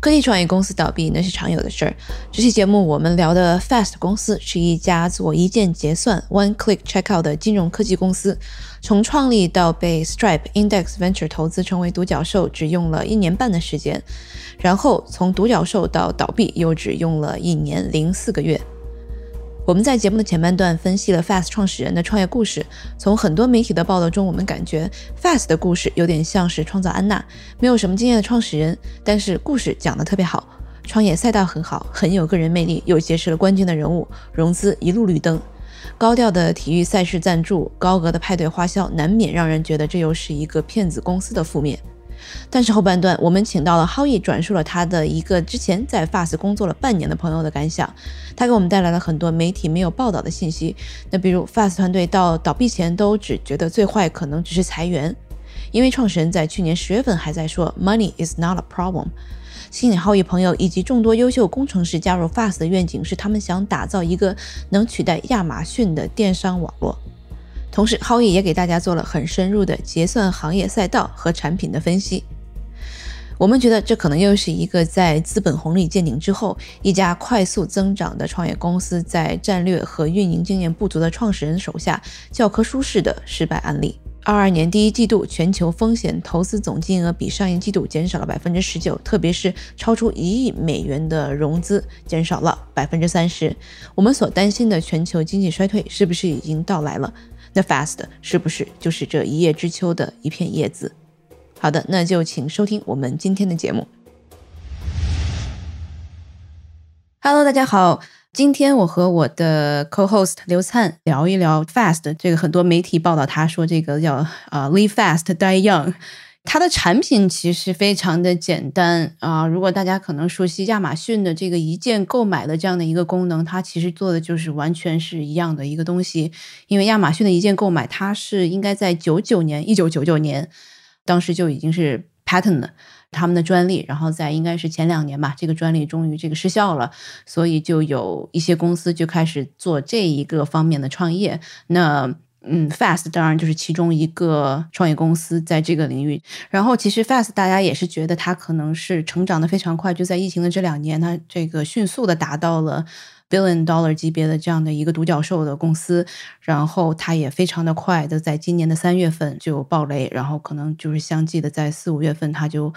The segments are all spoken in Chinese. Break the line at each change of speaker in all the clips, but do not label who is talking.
科技创业公司倒闭那是常有的事儿。这期节目我们聊的 Fast 公司是一家做一键结算 （One Click Checkout） 的金融科技公司，从创立到被 Stripe Index Venture 投资成为独角兽，只用了一年半的时间；然后从独角兽到倒闭又只用了一年零四个月。我们在节目的前半段分析了 Fast 创始人的创业故事。从很多媒体的报道中，我们感觉 Fast 的故事有点像是创造安娜，没有什么经验的创始人，但是故事讲得特别好，创业赛道很好，很有个人魅力，又结识了关键的人物，融资一路绿灯。高调的体育赛事赞助，高额的派对花销，难免让人觉得这又是一个骗子公司的负面。但是后半段，我们请到了 Howie 转述了他的一个之前在 Fast 工作了半年的朋友的感想，他给我们带来了很多媒体没有报道的信息。那比如 Fast 团队到倒闭前都只觉得最坏可能只是裁员，因为创始人在去年十月份还在说 Money is not a problem。吸引 Howie 朋友以及众多优秀工程师加入 Fast 的愿景是，他们想打造一个能取代亚马逊的电商网络。同时，Howie 也给大家做了很深入的结算行业赛道和产品的分析。我们觉得这可能又是一个在资本红利见顶之后，一家快速增长的创业公司在战略和运营经验不足的创始人手下教科书式的失败案例。二二年第一季度，全球风险投资总金额比上一季度减少了百分之十九，特别是超出一亿美元的融资减少了百分之三十。我们所担心的全球经济衰退是不是已经到来了？那 Fast 是不是就是这一叶知秋的一片叶子？好的，那就请收听我们今天的节目。Hello，大家好，今天我和我的 co-host 刘灿聊一聊 Fast。这个很多媒体报道，他说这个叫啊、uh, “Live Fast, Die Young”。它的产品其实非常的简单啊、如果大家可能熟悉亚马逊的这个一键购买的这样的一个功能，它其实做的就是完全是一样的一个东西。因为亚马逊的一键购买，它是应该在九九年，一九九九年，当时就已经是 patent 他们的专利，然后在应该是前两年吧，这个专利终于这个失效了，所以就有一些公司就开始做这一个方面的创业。那嗯，Fast 当然就是其中一个创业公司在这个领域。然后其实 Fast 大家也是觉得它可能是成长的非常快，就在疫情的这两年，它这个迅速的达到了 billion dollar 级别的这样的一个独角兽的公司。然后它也非常的快的在今年的三月份就爆雷，然后可能就是相继的在四五月份它就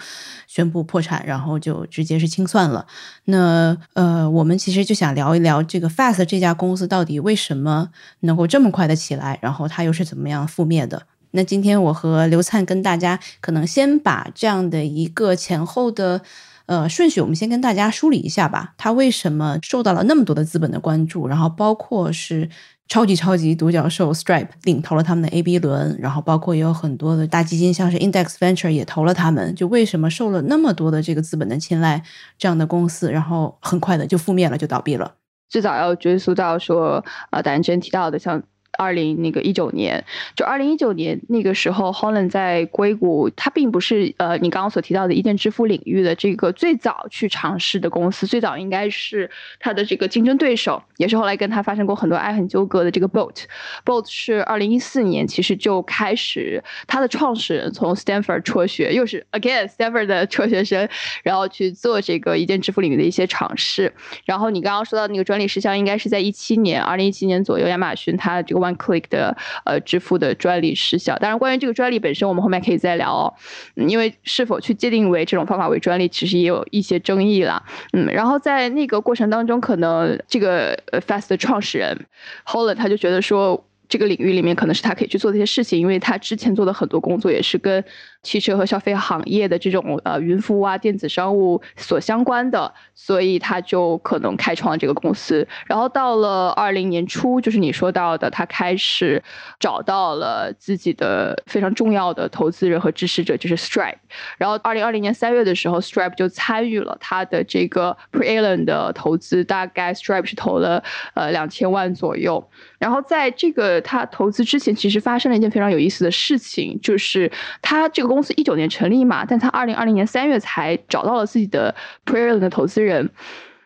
宣布破产，然后就直接是清算了。那呃，我们其实就想聊一聊这个 Fast 这家公司到底为什么能够这么快的起来，然后它又是怎么样覆灭的？那今天我和刘灿跟大家可能先把这样的一个前后的呃顺序，我们先跟大家梳理一下吧。它为什么受到了那么多的资本的关注？然后包括是超级超级独角兽 Stripe 领投了他们的 A B 轮，然后包括也有很多的大基金，像是 Index Venture 也投了他们。就为什么受了那么多的这个资本的青睐，这样的公司，然后很快的就覆灭了，就倒闭了。
最早要追溯到说，呃，达人之前提到的，像二零那个一九年，就二零一九年那个时候，Holland 在硅谷，它并不是呃你刚刚所提到的一键支付领域的这个最早去尝试的公司，最早应该是它的这个竞争对手，也是后来跟它发生过很多爱恨纠葛的这个 Boat。Boat 是二零一四年其实就开始，它的创始人从 Stanford 辍学，又是 again Stanford 的辍学生，然后去做这个一键支付领域的一些尝试。然后你刚刚说到那个专利失效，应该是在一七年，二零一七年左右，亚马逊它这个 One Click 的呃支付的专利失效。当然，关于这个专利本身，我们后面可以再聊哦。因为是否去界定为这种方法为专利，其实也有一些争议了。嗯，然后在那个过程当中，可能这个 Fast 的创始人 Holland 他就觉得说。这个领域里面可能是他可以去做的一些事情，因为他之前做的很多工作也是跟汽车和消费行业的这种呃云服务啊、电子商务所相关的，所以他就可能开创了这个公司。然后到了二零年初，就是你说到的，他开始找到了自己的非常重要的投资人和支持者，就是 Stripe。然后二零二零年三月的时候，Stripe 就参与了他的这个 Pre-Allen 的投资，大概 Stripe 是投了呃两千万左右。然后在这个他投资之前，其实发生了一件非常有意思的事情，就是他这个公司一九年成立嘛，但他二零二零年三月才找到了自己的 Prayer 的投资人。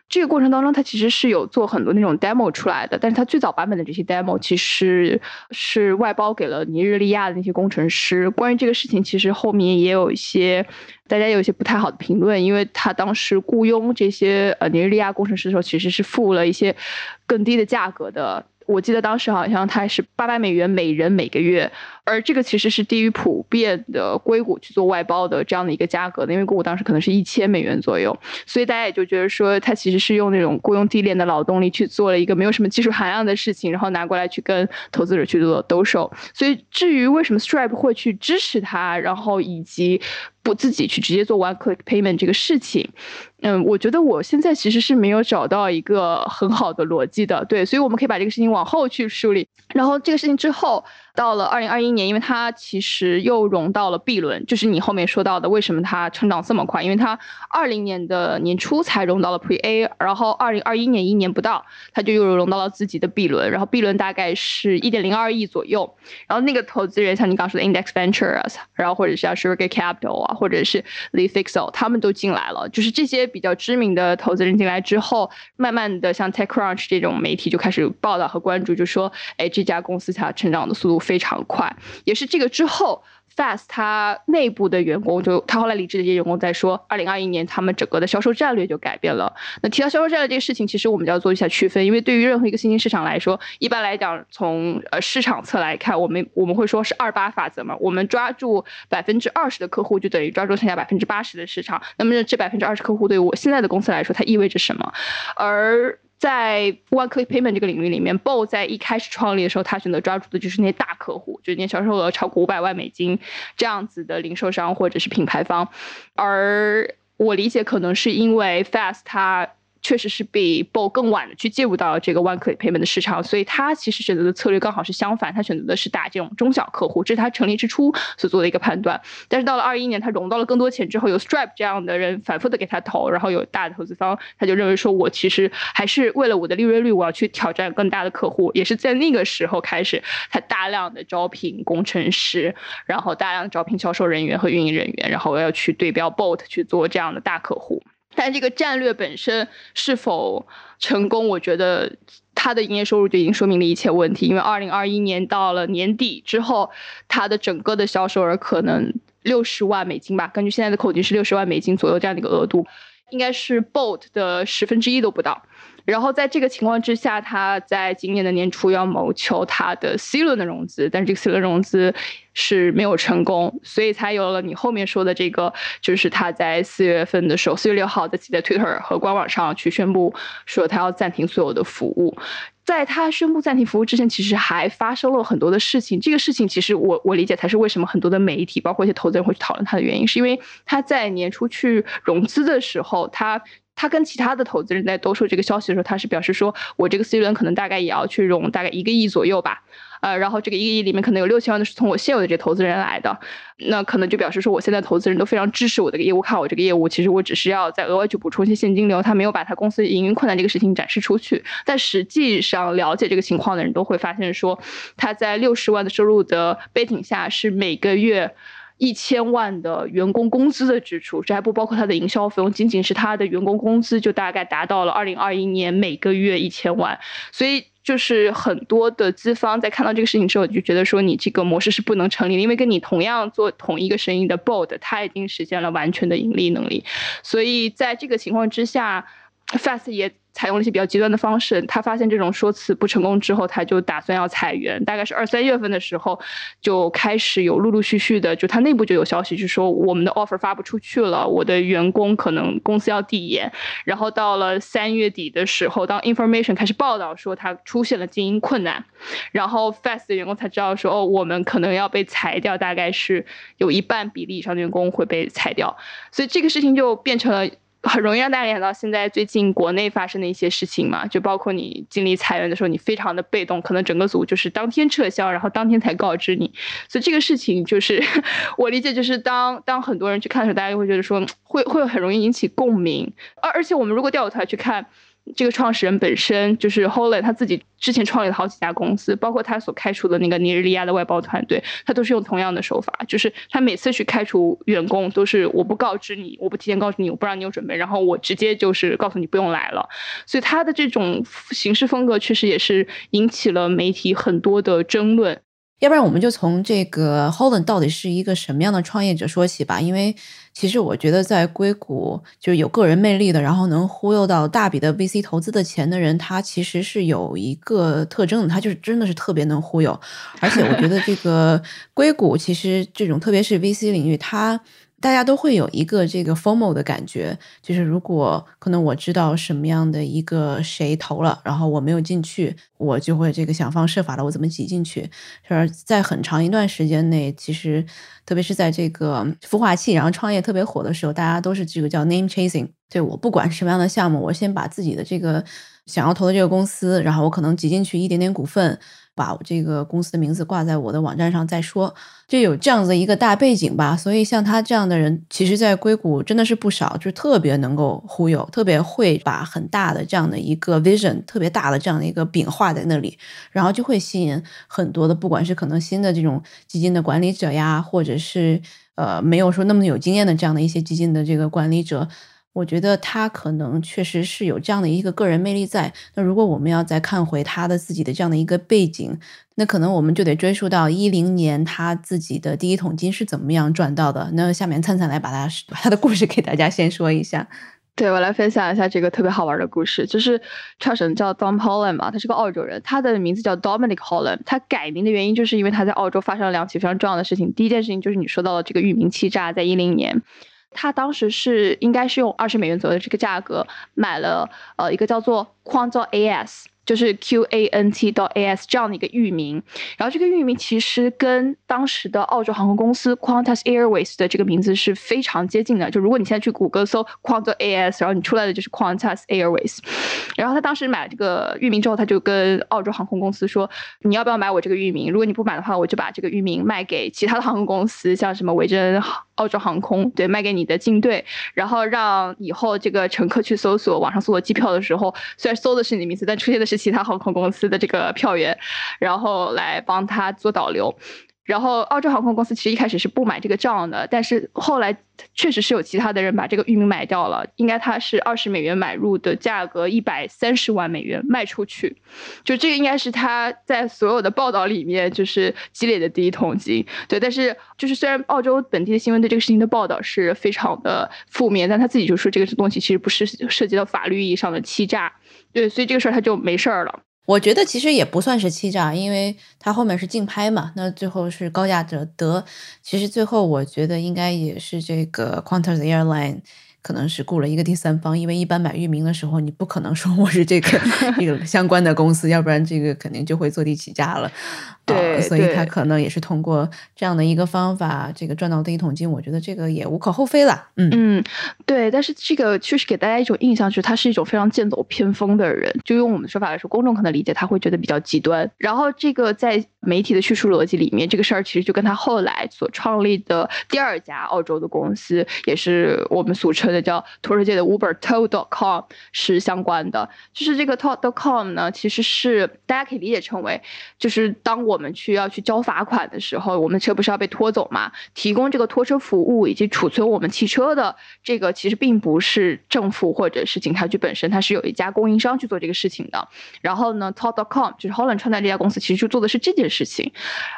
这个过程当中，他其实是有做很多那种 demo 出来的，但是他最早版本的这些 demo 其实是外包给了尼日利亚的那些工程师。关于这个事情，其实后面也有一些大家有一些不太好的评论，因为他当时雇佣这些呃尼日利亚工程师的时候，其实是付了一些更低的价格的。我记得当时好像他是八百美元每人每个月，而这个其实是低于普遍的硅谷去做外包的这样的一个价格的，因为硅谷当时可能是一千美元左右，所以大家也就觉得说他其实是用那种雇佣低廉的劳动力去做了一个没有什么技术含量的事情，然后拿过来去跟投资者去做兜售。所以至于为什么 Stripe 会去支持他，然后以及不自己去直接做 One Click Payment 这个事情。嗯，我觉得我现在其实是没有找到一个很好的逻辑的，对，所以我们可以把这个事情往后去梳理。然后这个事情之后，到了二零二一年，因为它其实又融到了 B 轮，就是你后面说到的为什么它成长这么快，因为它二零年的年初才融到了 Pre A，然后二零二一年一年不到，它就又融到了自己的 B 轮，然后 B 轮大概是一点零二亿左右，然后那个投资人像你刚说的 Index Ventures，然后或者是像 Sugar Capital 啊，或者是 Lee Fixel，他们都进来了，就是这些。比较知名的投资人进来之后，慢慢的像 TechCrunch 这种媒体就开始报道和关注，就说，哎，这家公司它成长的速度非常快，也是这个之后。Fast，它内部的员工就他后来离职的这些员工在说，二零二一年他们整个的销售战略就改变了。那提到销售战略这个事情，其实我们就要做一下区分，因为对于任何一个新兴市场来说，一般来讲，从呃市场侧来看，我们我们会说是二八法则嘛，我们抓住百分之二十的客户，就等于抓住剩下百分之八十的市场。那么这百分之二十客户对于我现在的公司来说，它意味着什么？而在 One Click Payment 这个领域里面 b o 在一开始创立的时候，他选择抓住的就是那些大客户，就是年销售额超过五百万美金这样子的零售商或者是品牌方。而我理解，可能是因为 Fast 它。确实是比 BO 更晚的去介入到这个 One Click Payment 的市场，所以他其实选择的策略刚好是相反，他选择的是打这种中小客户，这是他成立之初所做的一个判断。但是到了二一年，他融到了更多钱之后，有 Stripe 这样的人反复的给他投，然后有大的投资方，他就认为说，我其实还是为了我的利润率，我要去挑战更大的客户。也是在那个时候开始，他大量的招聘工程师，然后大量招聘销售人员和运营人员，然后要去对标 Bolt 去做这样的大客户。但这个战略本身是否成功，我觉得它的营业收入就已经说明了一切问题。因为二零二一年到了年底之后，它的整个的销售额可能六十万美金吧，根据现在的口径是六十万美金左右这样的一个额度，应该是 Bolt 的十分之一都不到。然后在这个情况之下，他在今年的年初要谋求他的 C 轮的融资，但是这个 C 轮融资是没有成功，所以才有了你后面说的这个，就是他在四月份的时候，四月六号在自己的 Twitter 和官网上去宣布说他要暂停所有的服务。在他宣布暂停服务之前，其实还发生了很多的事情。这个事情其实我我理解才是为什么很多的媒体，包括一些投资人会去讨论他的原因，是因为他在年初去融资的时候，他。他跟其他的投资人在兜售这个消息的时候，他是表示说，我这个 C 轮可能大概也要去融大概一个亿左右吧，呃，然后这个一个亿里面可能有六千万的是从我现有的这些投资人来的，那可能就表示说，我现在投资人都非常支持我这个业务，看我这个业务，其实我只是要再额外去补充一些现金流，他没有把他公司营运困难这个事情展示出去。但实际上了解这个情况的人都会发现说，他在六十万的收入的背景下是每个月。一千万的员工工资的支出，这还不包括他的营销费用，仅仅是他的员工工资就大概达到了二零二一年每个月一千万。所以就是很多的资方在看到这个事情之后，就觉得说你这个模式是不能成立的，因为跟你同样做同一个生意的 Bold，他已经实现了完全的盈利能力。所以在这个情况之下，Fast 也。采用了一些比较极端的方式，他发现这种说辞不成功之后，他就打算要裁员。大概是二三月份的时候，就开始有陆陆续续的，就他内部就有消息，就说我们的 offer 发不出去了，我的员工可能公司要递延。然后到了三月底的时候，当 information 开始报道说他出现了经营困难，然后 fast 的员工才知道说哦，我们可能要被裁掉，大概是有一半比例以上的员工会被裁掉。所以这个事情就变成了。很容易让大家联想到现在最近国内发生的一些事情嘛，就包括你经历裁员的时候，你非常的被动，可能整个组就是当天撤销，然后当天才告知你。所以这个事情就是 我理解，就是当当很多人去看的时候，大家就会觉得说，会会很容易引起共鸣。而而且我们如果调头去看。这个创始人本身就是 Holland 他自己之前创立了好几家公司，包括他所开除的那个尼日利亚的外包团队，他都是用同样的手法，就是他每次去开除员工都是我不告知你，我不提前告诉你，我不让你有准备，然后我直接就是告诉你不用来了。所以他的这种行事风格确实也是引起了媒体很多的争论。
要不然我们就从这个 Holland 到底是一个什么样的创业者说起吧，因为其实我觉得在硅谷就是有个人魅力的，然后能忽悠到大笔的 VC 投资的钱的人，他其实是有一个特征的，他就是真的是特别能忽悠，而且我觉得这个 硅谷其实这种特别是 VC 领域，它。大家都会有一个这个 formal 的感觉，就是如果可能我知道什么样的一个谁投了，然后我没有进去，我就会这个想方设法的我怎么挤进去。就是在很长一段时间内，其实特别是在这个孵化器，然后创业特别火的时候，大家都是这个叫 name chasing。对我不管什么样的项目，我先把自己的这个想要投的这个公司，然后我可能挤进去一点点股份。把我这个公司的名字挂在我的网站上再说，就有这样子一个大背景吧。所以像他这样的人，其实，在硅谷真的是不少，就特别能够忽悠，特别会把很大的这样的一个 vision，特别大的这样的一个饼画在那里，然后就会吸引很多的，不管是可能新的这种基金的管理者呀，或者是呃没有说那么有经验的这样的一些基金的这个管理者。我觉得他可能确实是有这样的一个个人魅力在。那如果我们要再看回他的自己的这样的一个背景，那可能我们就得追溯到一零年他自己的第一桶金是怎么样赚到的。那下面灿灿来把他把他的故事给大家先说一下。
对我来分享一下这个特别好玩的故事，就是创始人叫 Dom Holland 嘛，他是个澳洲人，他的名字叫 Dominic Holland。他改名的原因就是因为他在澳洲发生了两起非常重要的事情。第一件事情就是你说到的这个域名欺诈，在一零年。他当时是应该是用二十美元左右的这个价格买了呃一个叫做 Quantum AS。就是 Q A N T 到 A S 这样的一个域名，然后这个域名其实跟当时的澳洲航空公司 Qantas Airways 的这个名字是非常接近的。就如果你现在去谷歌搜 Qantas A S，然后你出来的就是 Qantas Airways。然后他当时买了这个域名之后，他就跟澳洲航空公司说：“你要不要买我这个域名？如果你不买的话，我就把这个域名卖给其他的航空公司，像什么维珍澳洲航空，对，卖给你的竞队，然后让以后这个乘客去搜索网上搜索机票的时候，虽然搜的是你的名字，但出现的是。”其他航空公司的这个票源，然后来帮他做导流。然后澳洲航空公司其实一开始是不买这个账的，但是后来确实是有其他的人把这个域名买掉了。应该他是二十美元买入的价格，一百三十万美元卖出去。就这个应该是他在所有的报道里面就是积累的第一桶金。对，但是就是虽然澳洲本地的新闻对这个事情的报道是非常的负面，但他自己就说这个东西其实不是涉及到法律意义上的欺诈。对，所以这个事儿他就没事儿了。
我觉得其实也不算是欺诈，因为他后面是竞拍嘛，那最后是高价者得。其实最后我觉得应该也是这个 Quantas Airline。可能是雇了一个第三方，因为一般买域名的时候，你不可能说我是这个 这个相关的公司，要不然这个肯定就会坐地起价了。
对，
所以他可能也是通过这样的一个方法，这个赚到第一桶金。我觉得这个也无可厚非了。
嗯嗯，对。但是这个确实给大家一种印象，就是他是一种非常剑走偏锋的人。就用我们的说法来说，公众可能理解他会觉得比较极端。然后这个在媒体的叙述逻辑里面，这个事儿其实就跟他后来所创立的第二家澳洲的公司，也是我们俗称。的叫拖车界的 Uber Toll.com 是相关的，就是这个 Toll.com 呢，其实是大家可以理解成为，就是当我们去要去交罚款的时候，我们车不是要被拖走嘛？提供这个拖车服务以及储存我们汽车的这个，其实并不是政府或者是警察局本身，它是有一家供应商去做这个事情的。然后呢，Toll.com 就是 Holland 创办这家公司，其实就做的是这件事情。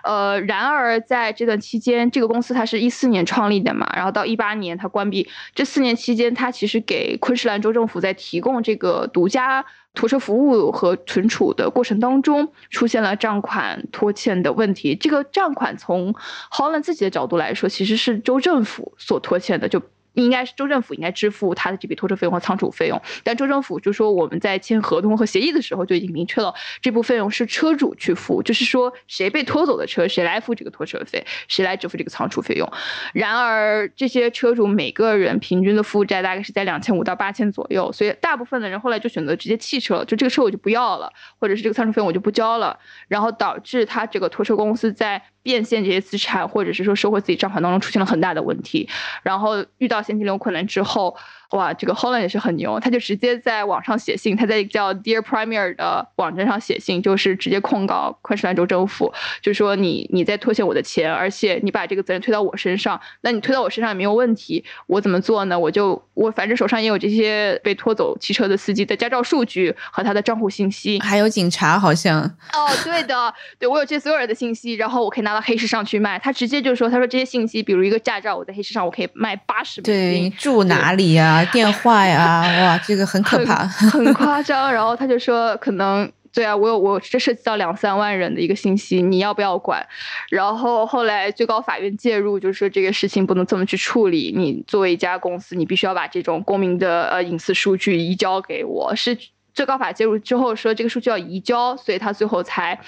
呃，然而在这段期间，这个公司它是一四年创立的嘛，然后到一八年它关闭，这四年。期间，他其实给昆士兰州政府在提供这个独家拖车服务和存储的过程当中，出现了账款拖欠的问题。这个账款从 Holland 自己的角度来说，其实是州政府所拖欠的，就。应该是州政府应该支付他的这笔拖车费用和仓储费用，但州政府就说我们在签合同和协议的时候就已经明确了这部费用是车主去付，就是说谁被拖走的车谁来付这个拖车费，谁来支付这个仓储费用。然而这些车主每个人平均的负债大概是在两千五到八千左右，所以大部分的人后来就选择直接弃车了，就这个车我就不要了，或者是这个仓储费用我就不交了，然后导致他这个拖车公司在。变现这些资产，或者是说收回自己账款当中出现了很大的问题，然后遇到现金流困难之后，哇，这个 Holland 也是很牛，他就直接在网上写信，他在叫 Dear Premier 的网站上写信，就是直接控告昆士兰州政府，就说你你在拖欠我的钱，而且你把这个责任推到我身上，那你推到我身上也没有问题，我怎么做呢？我就我反正手上也有这些被拖走汽车的司机的驾照数据和他的账户信息，
还有警察好像
哦，对的，对我有这所有人的信息，然后我可以拿到黑市上去卖。他直接就说，他说这些信息，比如一个驾照，我在黑市上我可以卖八十美
金，对，住哪里呀？电话呀，哇，这个很可怕，
很夸张。然后他就说，可能对啊，我有我这涉及到两三万人的一个信息，你要不要管？然后后来最高法院介入，就是说这个事情不能这么去处理。你作为一家公司，你必须要把这种公民的呃隐私数据移交给我。是最高法介入之后说这个数据要移交，所以他最后才。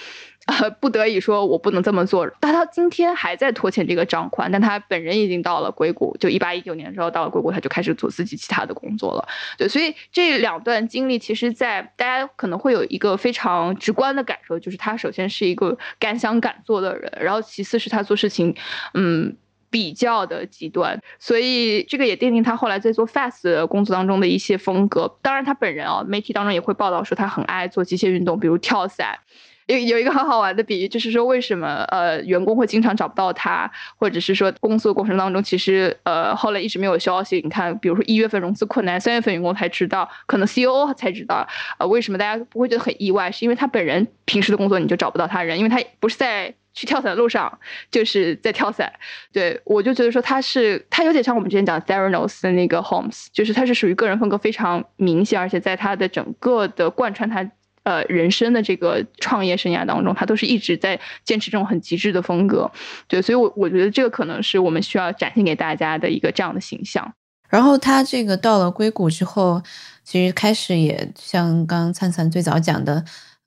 呃，不得已说，我不能这么做。但他今天还在拖欠这个账款，但他本人已经到了硅谷，就一八一九年之后到了硅谷，他就开始做自己其他的工作了。对，所以这两段经历，其实，在大家可能会有一个非常直观的感受，就是他首先是一个敢想敢做的人，然后其次是他做事情，嗯，比较的极端。所以这个也奠定他后来在做 fast 工作当中的一些风格。当然，他本人啊，媒体当中也会报道说他很爱做极限运动，比如跳伞。有有一个很好玩的比喻，就是说为什么呃员工会经常找不到他，或者是说工作过程当中其实呃后来一直没有消息。你看，比如说一月份融资困难，三月份员工才知道，可能 C O O 才知道。呃，为什么大家不会觉得很意外？是因为他本人平时的工作你就找不到他人，因为他不是在去跳伞的路上，就是在跳伞。对我就觉得说他是他有点像我们之前讲 Theranos 的那个 Holmes，就是他是属于个人风格非常明显，而且在他的整个的贯穿他。呃，人生的这个创业生涯当中，他都是一直在坚持这种很极致的风格，对，所以，我我觉得这个可能是我们需要展现给大家的一个这样的形象。
然后他这个到了硅谷之后，其实开始也像刚刚灿灿最早讲的，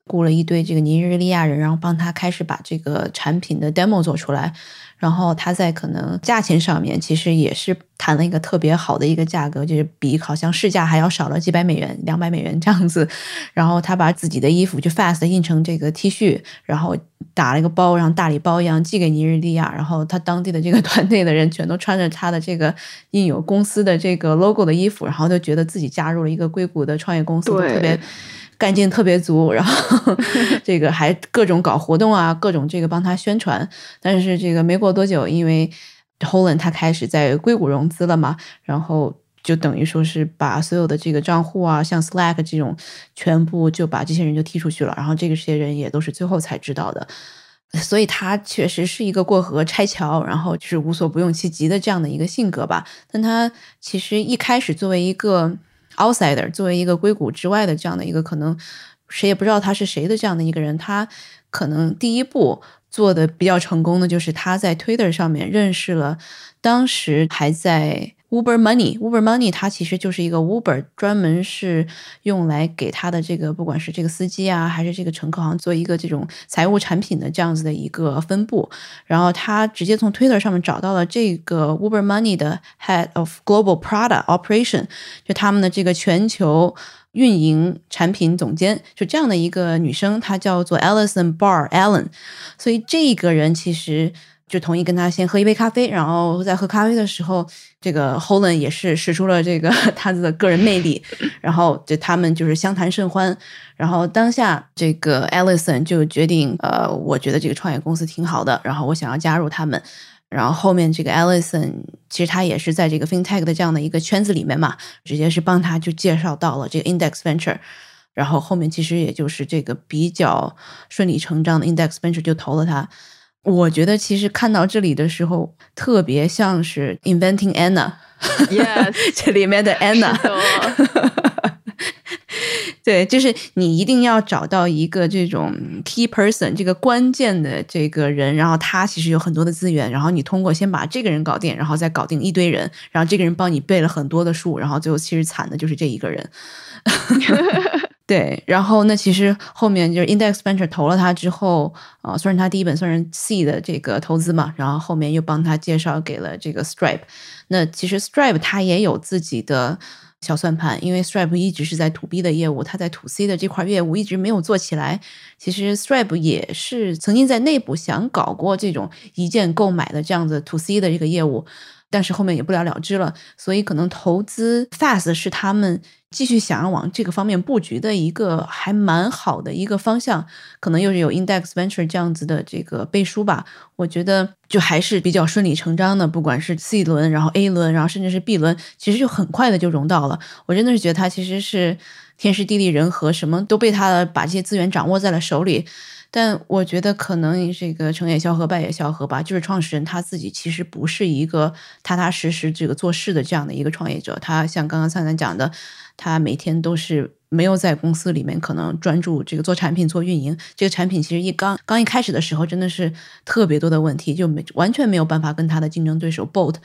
雇了一堆这个尼日利亚人，然后帮他开始把这个产品的 demo 做出来。然后他在可能价钱上面，其实也是谈了一个特别好的一个价格，就是比好像市价还要少了几百美元、两百美元这样子。然后他把自己的衣服就 fast 印成这个 T 恤，然后打了一个包，然后大礼包一样寄给尼日利亚。然后他当地的这个 团队的人全都穿着他的这个印有公司的这个 logo 的衣服，然后就觉得自己加入了一个硅谷的创业公司，特别。干劲特别足，然后 这个还各种搞活动啊，各种这个帮他宣传。但是这个没过多久，因为 Holland 他开始在硅谷融资了嘛，然后就等于说是把所有的这个账户啊，像 Slack 这种，全部就把这些人就踢出去了。然后这个些人也都是最后才知道的，所以他确实是一个过河拆桥，然后就是无所不用其极的这样的一个性格吧。但他其实一开始作为一个。Outsider 作为一个硅谷之外的这样的一个可能谁也不知道他是谁的这样的一个人，他可能第一步做的比较成功的就是他在 Twitter 上面认识了当时还在。Uber Money，Uber Money，它其实就是一个 Uber，专门是用来给他的这个不管是这个司机啊，还是这个乘客，好像做一个这种财务产品的这样子的一个分布。然后他直接从 Twitter 上面找到了这个 Uber Money 的 Head of Global Product Operation，就他们的这个全球运营产品总监，就这样的一个女生，她叫做 Alison Barr Allen。所以这个人其实。就同意跟他先喝一杯咖啡，然后在喝咖啡的时候，这个 Holland 也是使出了这个 他的个人魅力，然后就他们就是相谈甚欢。然后当下这个 Allison 就决定，呃，我觉得这个创业公司挺好的，然后我想要加入他们。然后后面这个 Allison 其实他也是在这个 FinTech 的这样的一个圈子里面嘛，直接是帮他就介绍到了这个 Index Venture。然后后面其实也就是这个比较顺理成章的 Index Venture 就投了他。我觉得其实看到这里的时候，特别像是 Inventing
Anna，Yes，
这里面的 Anna，对，就是你一定要找到一个这种 key person，这个关键的这个人，然后他其实有很多的资源，然后你通过先把这个人搞定，然后再搞定一堆人，然后这个人帮你背了很多的书，然后最后其实惨的就是这一个人。对，然后那其实后面就是 Index Venture 投了他之后，啊，算是他第一本算是 C 的这个投资嘛，然后后面又帮他介绍给了这个 Stripe。那其实 Stripe 他也有自己的小算盘，因为 Stripe 一直是在 To B 的业务，他在 To C 的这块业务一直没有做起来。其实 Stripe 也是曾经在内部想搞过这种一键购买的这样子 To C 的这个业务。但是后面也不了了之了。所以可能投资 Fast 是他们继续想要往这个方面布局的一个还蛮好的一个方向。可能又是有 Index Venture 这样子的这个背书吧。我觉得就还是比较顺理成章的，不管是 C 轮，然后 A 轮，然后甚至是 B 轮，其实就很快的就融到了。我真的是觉得他其实是天时地利人和，什么都被他把这些资源掌握在了手里。但我觉得可能这个成也萧何，败也萧何吧。就是创始人他自己其实不是一个踏踏实实这个做事的这样的一个创业者。他像刚刚灿灿讲的，他每天都是没有在公司里面可能专注这个做产品、做运营。这个产品其实一刚刚一开始的时候真的是特别多的问题，就没完全没有办法跟他的竞争对手 Bolt。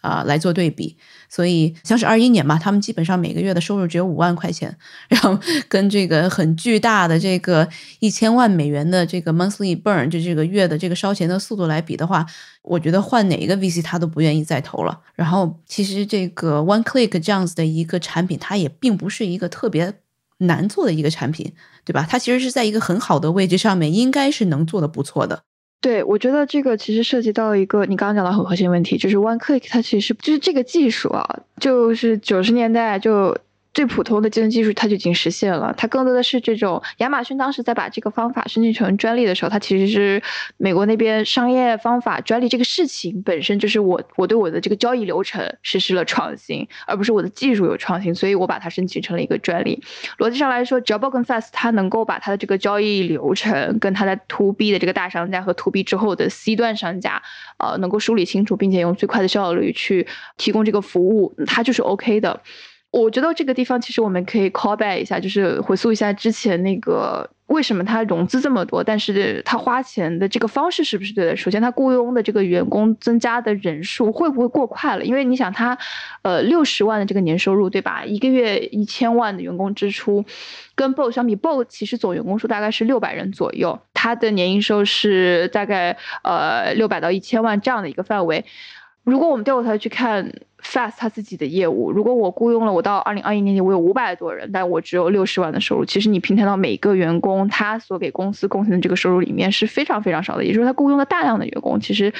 啊，来做对比，所以像是二一年嘛，他们基本上每个月的收入只有五万块钱，然后跟这个很巨大的这个一千万美元的这个 monthly burn，就这个月的这个烧钱的速度来比的话，我觉得换哪一个 VC 他都不愿意再投了。然后其实这个 One Click 这样子的一个产品，它也并不是一个特别难做的一个产品，对吧？它其实是在一个很好的位置上面，应该是能做的不错的。
对，我觉得这个其实涉及到一个你刚刚讲的很核心问题，就是 One Click 它其实就是这个技术啊，就是九十年代就。最普通的计算技术，它就已经实现了。它更多的是这种亚马逊当时在把这个方法申请成专利的时候，它其实是美国那边商业方法专利这个事情本身就是我我对我的这个交易流程实施了创新，而不是我的技术有创新，所以我把它申请成了一个专利。逻辑上来说 j o b o 跟 Fast 它能够把它的这个交易流程跟它在 To B 的这个大商家和 To B 之后的 C 端商家，呃，能够梳理清楚，并且用最快的效率去提供这个服务，它就是 OK 的。我觉得这个地方其实我们可以 call back 一下，就是回溯一下之前那个为什么他融资这么多，但是他花钱的这个方式是不是对的？首先，他雇佣的这个员工增加的人数会不会过快了？因为你想他，呃，六十万的这个年收入，对吧？一个月一千万的员工支出，跟 BO 相比，BO 其实总员工数大概是六百人左右，他的年营收是大概呃六百到一千万这样的一个范围。如果我们调过头去看 Fast 他自己的业务，如果我雇佣了我到二零二一年底我有五百多人，但我只有六十万的收入，其实你平摊到每个员工他所给公司贡献的这个收入里面是非常非常少的，也就是说他雇佣了大量的员工，其实，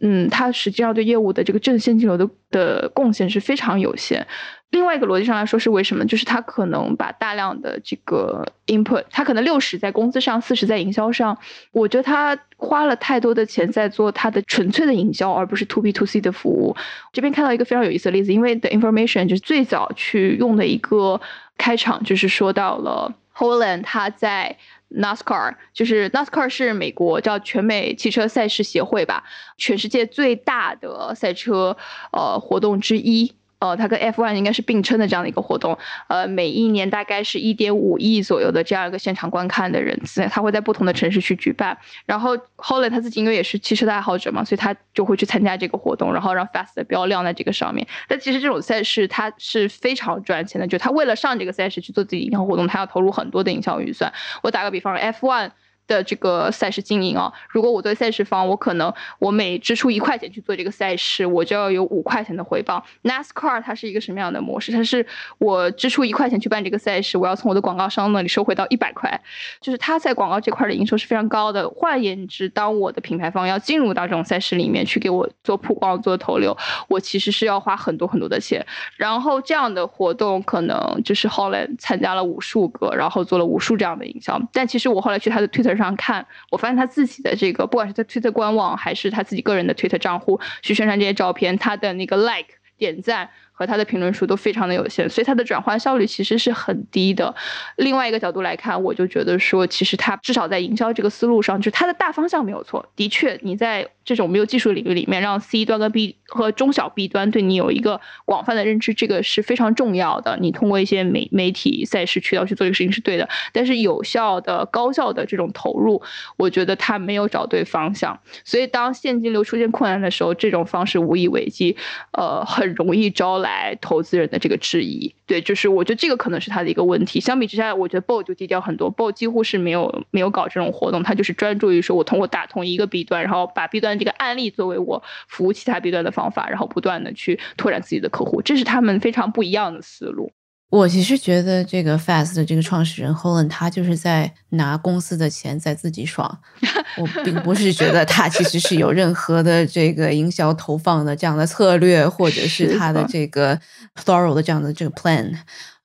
嗯，他实际上对业务的这个正现金流的的贡献是非常有限。另外一个逻辑上来说是为什么？就是他可能把大量的这个 input，他可能六十在工资上，四十在营销上。我觉得他花了太多的钱在做他的纯粹的营销，而不是 to B to C 的服务。这边看到一个非常有意思的例子，因为 The Information 就是最早去用的一个开场，就是说到了 Holland 他在 NASCAR，就是 NASCAR 是美国叫全美汽车赛事协会吧，全世界最大的赛车呃活动之一。呃，它跟 F1 应该是并称的这样的一个活动，呃，每一年大概是一点五亿左右的这样一个现场观看的人次，他会在不同的城市去举办。然后 Holland 他自己因为也是汽车的爱好者嘛，所以他就会去参加这个活动，然后让 Fast 的标亮在这个上面。但其实这种赛事它是非常赚钱的，就他为了上这个赛事去做自己营销活动，他要投入很多的营销预算。我打个比方，F1。的这个赛事经营啊，如果我作为赛事方，我可能我每支出一块钱去做这个赛事，我就要有五块钱的回报。NASCAR 它是一个什么样的模式？它是我支出一块钱去办这个赛事，我要从我的广告商那里收回到一百块，就是它在广告这块的营收是非常高的。换言之，当我的品牌方要进入到这种赛事里面去给我做曝光、做投流，我其实是要花很多很多的钱。然后这样的活动可能就是后来参加了无数个，然后做了无数这样的营销。但其实我后来去他的 Twitter。上看，我发现他自己的这个，不管是在推特官网还是他自己个人的推特账户去宣传这些照片，他的那个 like 点赞。和他的评论数都非常的有限，所以他的转化效率其实是很低的。另外一个角度来看，我就觉得说，其实他至少在营销这个思路上，就是他的大方向没有错。的确，你在这种没有技术领域里面，让 C 端跟 B 和中小 B 端对你有一个广泛的认知，这个是非常重要的。你通过一些媒媒体赛事渠道去做这个事情是对的。但是有效的、高效的这种投入，我觉得他没有找对方向。所以当现金流出现困难的时候，这种方式无以为继，呃，很容易招。来投资人的这个质疑，对，就是我觉得这个可能是他的一个问题。相比之下，我觉得 BO 就低调很多，BO 几乎是没有没有搞这种活动，他就是专注于说我通过打通一个 B 端，然后把 B 端这个案例作为我服务其他 B 端的方法，然后不断的去拓展自己的客户，这是他们非常不一样的思路。
我其实觉得这个 Fast 的这个创始人 Holland 他就是在拿公司的钱在自己爽，我并不是觉得他其实是有任何的这个营销投放的这样的策略，或者是他的这个 thorough 的这样的这个 plan，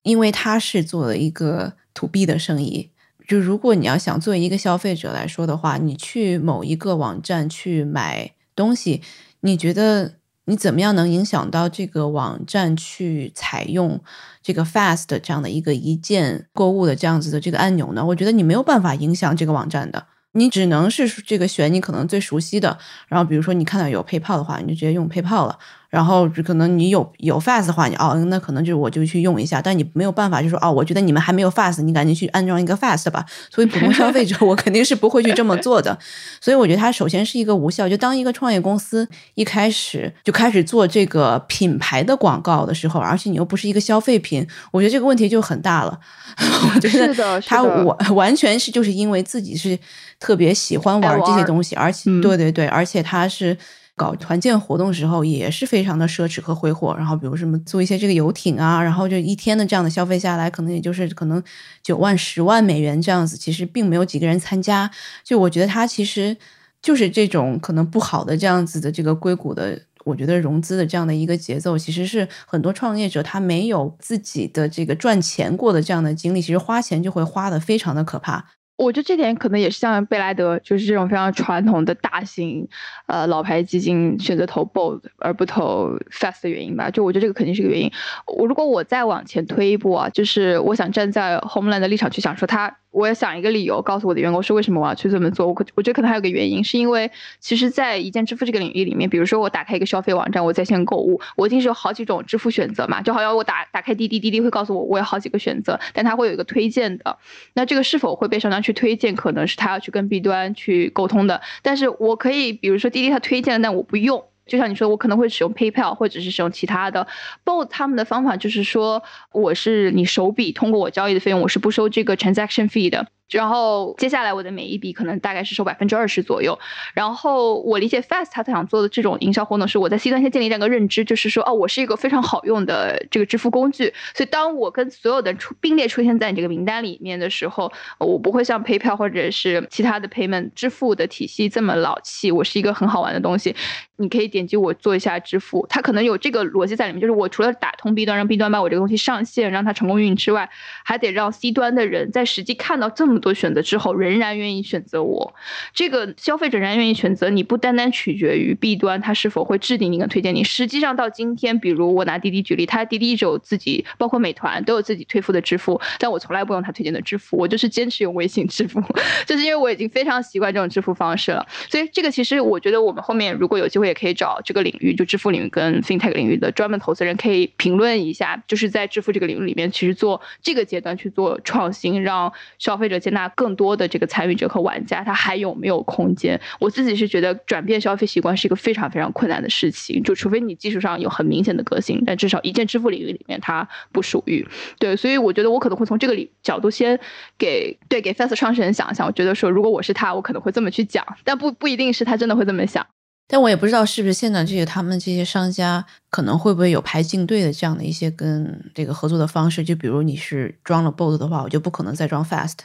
因为他是做了一个 to B 的生意。就如果你要想作为一个消费者来说的话，你去某一个网站去买东西，你觉得？你怎么样能影响到这个网站去采用这个 Fast 这样的一个一键购物的这样子的这个按钮呢？我觉得你没有办法影响这个网站的，你只能是这个选你可能最熟悉的，然后比如说你看到有配炮的话，你就直接用配炮了。然后可能你有有 fast 的话，你哦，那可能就是我就去用一下，但你没有办法，就说哦，我觉得你们还没有 fast，你赶紧去安装一个 fast 吧。所以普通消费者，我肯定是不会去这么做的。所以我觉得它首先是一个无效。就当一个创业公司一开始就开始做这个品牌的广告的时候，而且你又不是一个消费品，我觉得这个问题就很大了。我觉得他完完全是就是因为自己是特别喜欢玩这些东西，而且对对对，而且他是。搞团建活动时候也是非常的奢侈和挥霍，然后比如什么做一些这个游艇啊，然后就一天的这样的消费下来，可能也就是可能九万、十万美元这样子，其实并没有几个人参加。就我觉得他其实就是这种可能不好的这样子的这个硅谷的，我觉得融资的这样的一个节奏，其实是很多创业者他没有自己的这个赚钱过的这样的经历，其实花钱就会花的非常的可怕。
我觉得这点可能也是像贝莱德，就是这种非常传统的大型，呃，老牌基金选择投 Bold 而不投 Fast 的原因吧。就我觉得这个肯定是个原因。我如果我再往前推一步啊，就是我想站在 Homeland 的立场去想说他。我要想一个理由告诉我的员工是为什么我要去这么做。我可我觉得可能还有个原因，是因为其实，在一键支付这个领域里面，比如说我打开一个消费网站，我在线购物，我一定是有好几种支付选择嘛。就好像我打打开滴滴，滴滴会告诉我我有好几个选择，但它会有一个推荐的。那这个是否会被商家去推荐，可能是他要去跟 B 端去沟通的。但是我可以，比如说滴滴它推荐了，但我不用。就像你说，我可能会使用 PayPal，或者是使用其他的。Both 他们的方法就是说，我是你手笔通过我交易的费用，我是不收这个 transaction fee 的。然后接下来我的每一笔可能大概是收百分之二十左右。然后我理解 Fast 他想做的这种营销活动是我在 C 端先建立这样一个认知，就是说哦，我是一个非常好用的这个支付工具。所以当我跟所有的出并列出现在你这个名单里面的时候，我不会像 PayPal 或者是其他的 payment 支付的体系这么老气。我是一个很好玩的东西，你可以点击我做一下支付。它可能有这个逻辑在里面，就是我除了打通 B 端让 B 端把我这个东西上线，让它成功运营之外，还得让 C 端的人在实际看到这么。多选择之后，仍然愿意选择我。这个消费者仍然愿意选择你，不单单取决于 B 端他是否会置顶你跟推荐你。实际上到今天，比如我拿滴滴举例，他滴滴一直有自己，包括美团都有自己推付的支付，但我从来不用他推荐的支付，我就是坚持用微信支付，就是因为我已经非常习惯这种支付方式了。所以这个其实我觉得我们后面如果有机会，也可以找这个领域，就支付领域跟 FinTech 领域的专门投资人，可以评论一下，就是在支付这个领域里面，其实做这个阶段去做创新，让消费者。那更多的这个参与者和玩家，他还有没有空间？我自己是觉得转变消费习惯是一个非常非常困难的事情，就除非你技术上有很明显的革新，但至少一键支付领域里面它不属于。对，所以我觉得我可能会从这个里角度先给对给 Fast 创始人想一想，我觉得说如果我是他，我可能会这么去讲，但不不一定是他真的会这么想。
但我也不知道是不是现在这些他们这些商家可能会不会有排进队的这样的一些跟这个合作的方式，就比如你是装了 Bolt 的话，我就不可能再装 Fast，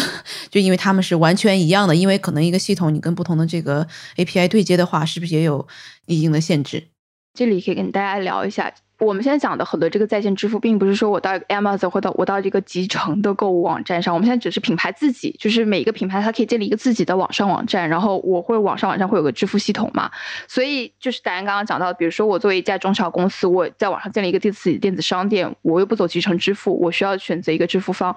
就因为他们是完全一样的，因为可能一个系统你跟不同的这个 API 对接的话，是不是也有一定的限制？
这里可以跟大家聊一下。我们现在讲的很多这个在线支付，并不是说我到 Amazon 或到我到这个集成的购物网站上，我们现在只是品牌自己，就是每一个品牌它可以建立一个自己的网上网站，然后我会网上网站会有个支付系统嘛，所以就是大家刚刚讲到，比如说我作为一家中小公司，我在网上建立一个自己电子商店，我又不走集成支付，我需要选择一个支付方。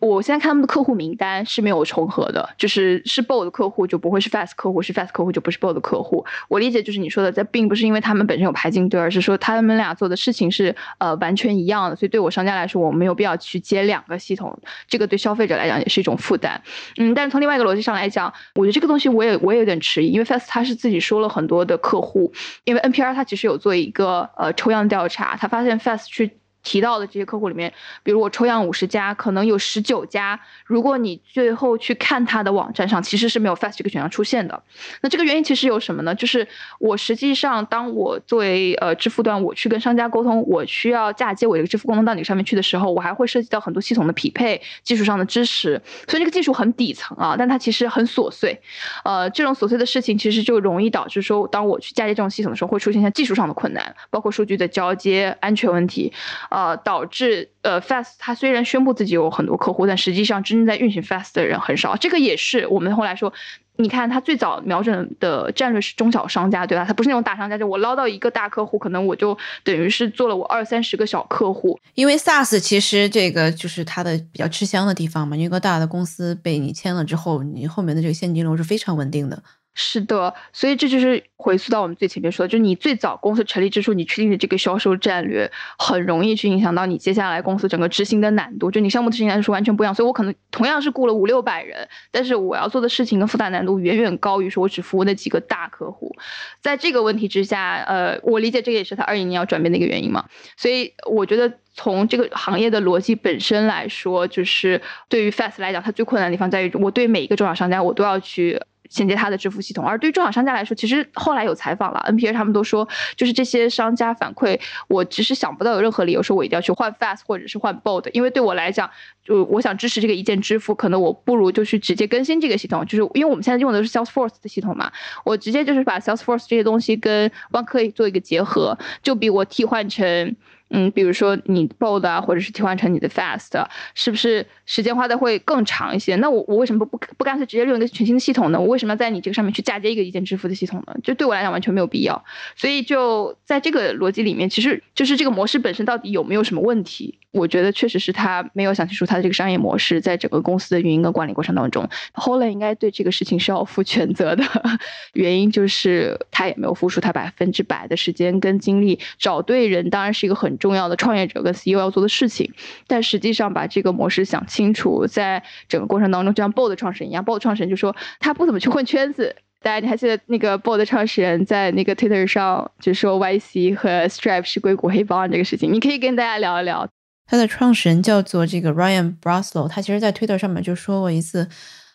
我现在看他们的客户名单是没有重合的，就是是 BO 的客户就不会是 Fast 客户，是 Fast 客户就不是 BO 的客户。我理解就是你说的，这并不是因为他们本身有排进队，而是说他们俩做的事情是呃完全一样的，所以对我商家来说，我没有必要去接两个系统，这个对消费者来讲也是一种负担。嗯，但是从另外一个逻辑上来讲，我觉得这个东西我也我也有点迟疑，因为 Fast 他是自己说了很多的客户，因为 NPR 他其实有做一个呃抽样调查，他发现 Fast 去。提到的这些客户里面，比如我抽样五十家，可能有十九家，如果你最后去看他的网站上，其实是没有 Fast 这个选项出现的。那这个原因其实有什么呢？就是我实际上当我作为呃支付端，我去跟商家沟通，我需要嫁接我这个支付功能到你上面去的时候，我还会涉及到很多系统的匹配、技术上的支持。所以这个技术很底层啊，但它其实很琐碎。呃，这种琐碎的事情其实就容易导致说，当我去嫁接这种系统的时候，会出现一些技术上的困难，包括数据的交接、安全问题。呃，导致呃，Fast 它虽然宣布自己有很多客户，但实际上真正在运行 Fast 的人很少。这个也是我们后来说，你看它最早瞄准的战略是中小商家，对吧？它不是那种大商家，就我捞到一个大客户，可能我就等于是做了我二三十个小客户。
因为 SaaS 其实这个就是它的比较吃香的地方嘛，一个大的公司被你签了之后，你后面的这个现金流是非常稳定的。
是的，所以这就是回溯到我们最前面说的，就是你最早公司成立之初，你确定的这个销售战略，很容易去影响到你接下来公司整个执行的难度。就你项目执行难度是完全不一样，所以我可能同样是雇了五六百人，但是我要做的事情跟复杂难度远远高于说我只服务那几个大客户。在这个问题之下，呃，我理解这个也是他二一年要转变的一个原因嘛。所以我觉得从这个行业的逻辑本身来说，就是对于 Fast 来讲，它最困难的地方在于，我对每一个中小商家，我都要去。衔接他的支付系统，而对于中小商家来说，其实后来有采访了，NPA 他们都说，就是这些商家反馈，我其实想不到有任何理由说我一定要去换 Fast 或者是换 Bold，因为对我来讲，就我想支持这个一键支付，可能我不如就去直接更新这个系统，就是因为我们现在用的是 Salesforce 的系统嘛，我直接就是把 Salesforce 这些东西跟 OneClick 做一个结合，就比我替换成。嗯，比如说你 Bold 啊，或者是替换成你的 Fast，是不是时间花的会更长一些？那我我为什么不不不干脆直接用一个全新的系统呢？我为什么要在你这个上面去嫁接一个一键支付的系统呢？就对我来讲完全没有必要。所以就在这个逻辑里面，其实就是这个模式本身到底有没有什么问题？我觉得确实是他没有想清楚他的这个商业模式，在整个公司的运营跟管理过程当中，Holle 应该对这个事情是要负全责的。原因就是他也没有付出他百分之百的时间跟精力，找对人当然是一个很重要的创业者跟 CEO 要做的事情，但实际上把这个模式想清楚，在整个过程当中，就像 Bold 创始人一样，Bold 创始人就说他不怎么去混圈子。大家你还记得那个 Bold 创始人在那个 Twitter 上就说 YC 和 Stripe 是硅谷黑帮这个事情，你可以跟大家聊一聊。
他的创始人叫做这个 Ryan Braslow，他其实在 Twitter 上面就说过一次，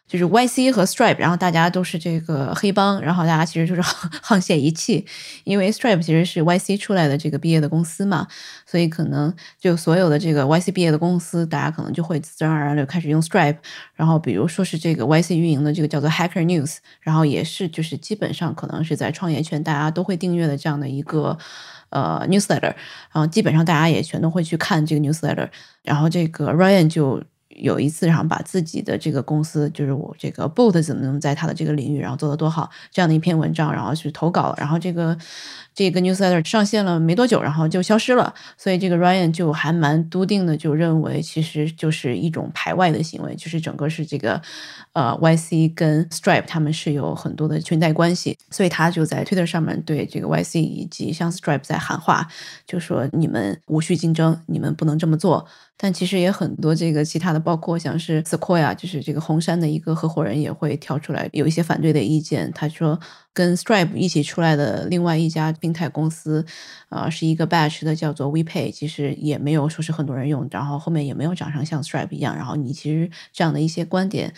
就是 YC 和 Stripe，然后大家都是这个黑帮，然后大家其实就是沆瀣一气，因为 Stripe 其实是 YC 出来的这个毕业的公司嘛，所以可能就所有的这个 YC 毕业的公司，大家可能就会自然而然的开始用 Stripe，然后比如说是这个 YC 运营的这个叫做 Hacker News，然后也是就是基本上可能是在创业圈大家都会订阅的这样的一个。呃，newsletter，然后基本上大家也全都会去看这个 newsletter，然后这个 Ryan 就有一次，然后把自己的这个公司，就是我这个 boat 怎么怎么在他的这个领域，然后做的多好这样的一篇文章，然后去投稿，然后这个。这个 newsletter 上线了没多久，然后就消失了，所以这个 Ryan 就还蛮笃定的，就认为其实就是一种排外的行为，就是整个是这个呃 YC 跟 Stripe 他们是有很多的裙带关系，所以他就在 Twitter 上面对这个 YC 以及像 Stripe 在喊话，就说你们无序竞争，你们不能这么做。但其实也很多这个其他的，包括像是 Sequoia，就是这个红杉的一个合伙人也会跳出来有一些反对的意见，他说。跟 Stripe 一起出来的另外一家平台公司，啊，是一个 batch 的，叫做 WePay，其实也没有说是很多人用，然后后面也没有长成像 Stripe 一样，然后你其实这样的一些观点，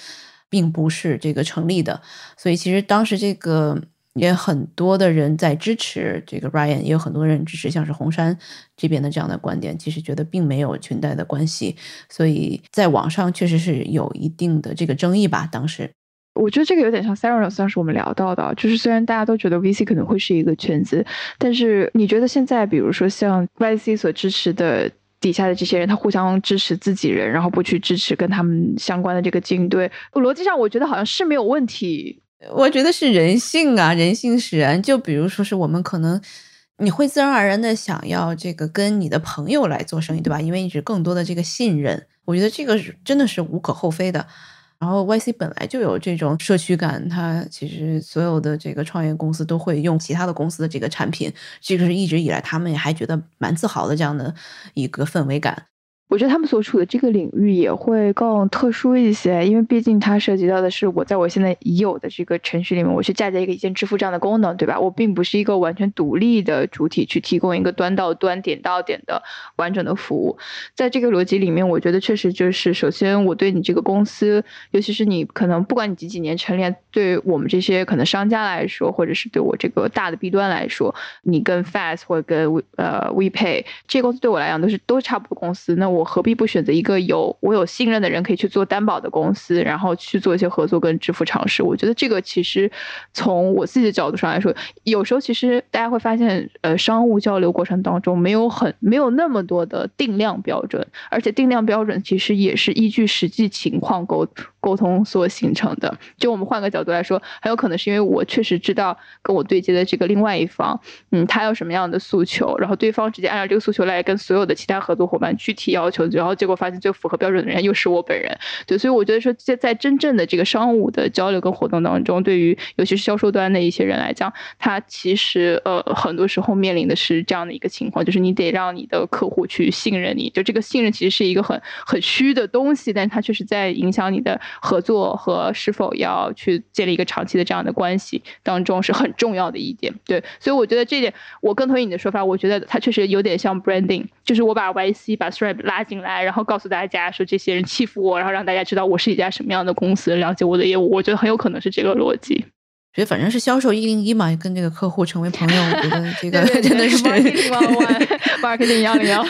并不是这个成立的，所以其实当时这个也很多的人在支持这个 Ryan，也有很多人支持像是红杉这边的这样的观点，其实觉得并没有裙带的关系，所以在网上确实是有一定的这个争议吧，当时。
我觉得这个有点像 Sarah，算是我们聊到的，就是虽然大家都觉得 VC 可能会是一个圈子，但是你觉得现在，比如说像 YC 所支持的底下的这些人，他互相支持自己人，然后不去支持跟他们相关的这个竞对，逻辑上我觉得好像是没有问题。
我觉得是人性啊，人性使然。就比如说是我们可能你会自然而然的想要这个跟你的朋友来做生意，对吧？因为你是更多的这个信任，我觉得这个真的是无可厚非的。然后 YC 本来就有这种社区感，它其实所有的这个创业公司都会用其他的公司的这个产品，这个是一直以来他们也还觉得蛮自豪的这样的一个氛围感。
我觉得他们所处的这个领域也会更特殊一些，因为毕竟它涉及到的是我在我现在已有的这个程序里面，我去嫁接一个一键支付这样的功能，对吧？我并不是一个完全独立的主体去提供一个端到端、点到点的完整的服务。在这个逻辑里面，我觉得确实就是，首先我对你这个公司，尤其是你可能不管你几几年成立，对我们这些可能商家来说，或者是对我这个大的 B 端来说，你跟 Fast 或者跟呃 WePay 这些公司对我来讲都是都差不多公司，那我。我何必不选择一个有我有信任的人可以去做担保的公司，然后去做一些合作跟支付尝试？我觉得这个其实从我自己的角度上来说，有时候其实大家会发现，呃，商务交流过程当中没有很没有那么多的定量标准，而且定量标准其实也是依据实际情况沟沟通所形成的。就我们换个角度来说，很有可能是因为我确实知道跟我对接的这个另外一方，嗯，他有什么样的诉求，然后对方直接按照这个诉求来跟所有的其他合作伙伴具体要。求，然后结果发现最符合标准的人又是我本人，对，所以我觉得说在在真正的这个商务的交流跟活动当中，对于尤其是销售端的一些人来讲，他其实呃很多时候面临的是这样的一个情况，就是你得让你的客户去信任你，就这个信任其实是一个很很虚的东西，但是它确实在影响你的合作和是否要去建立一个长期的这样的关系当中是很重要的一点，对，所以我觉得这点我更同意你的说法，我觉得它确实有点像 branding，就是我把 YC 把 Stripe 拉。进来，然后告诉大家说这些人欺负我，然后让大家知道我是一家什么样的公司，了解我的业务。我觉得很有可能是这个逻辑。
觉得反正是销售一零一嘛，跟这个客户成为朋友，我觉得 这个真的是
marketing 幺零幺。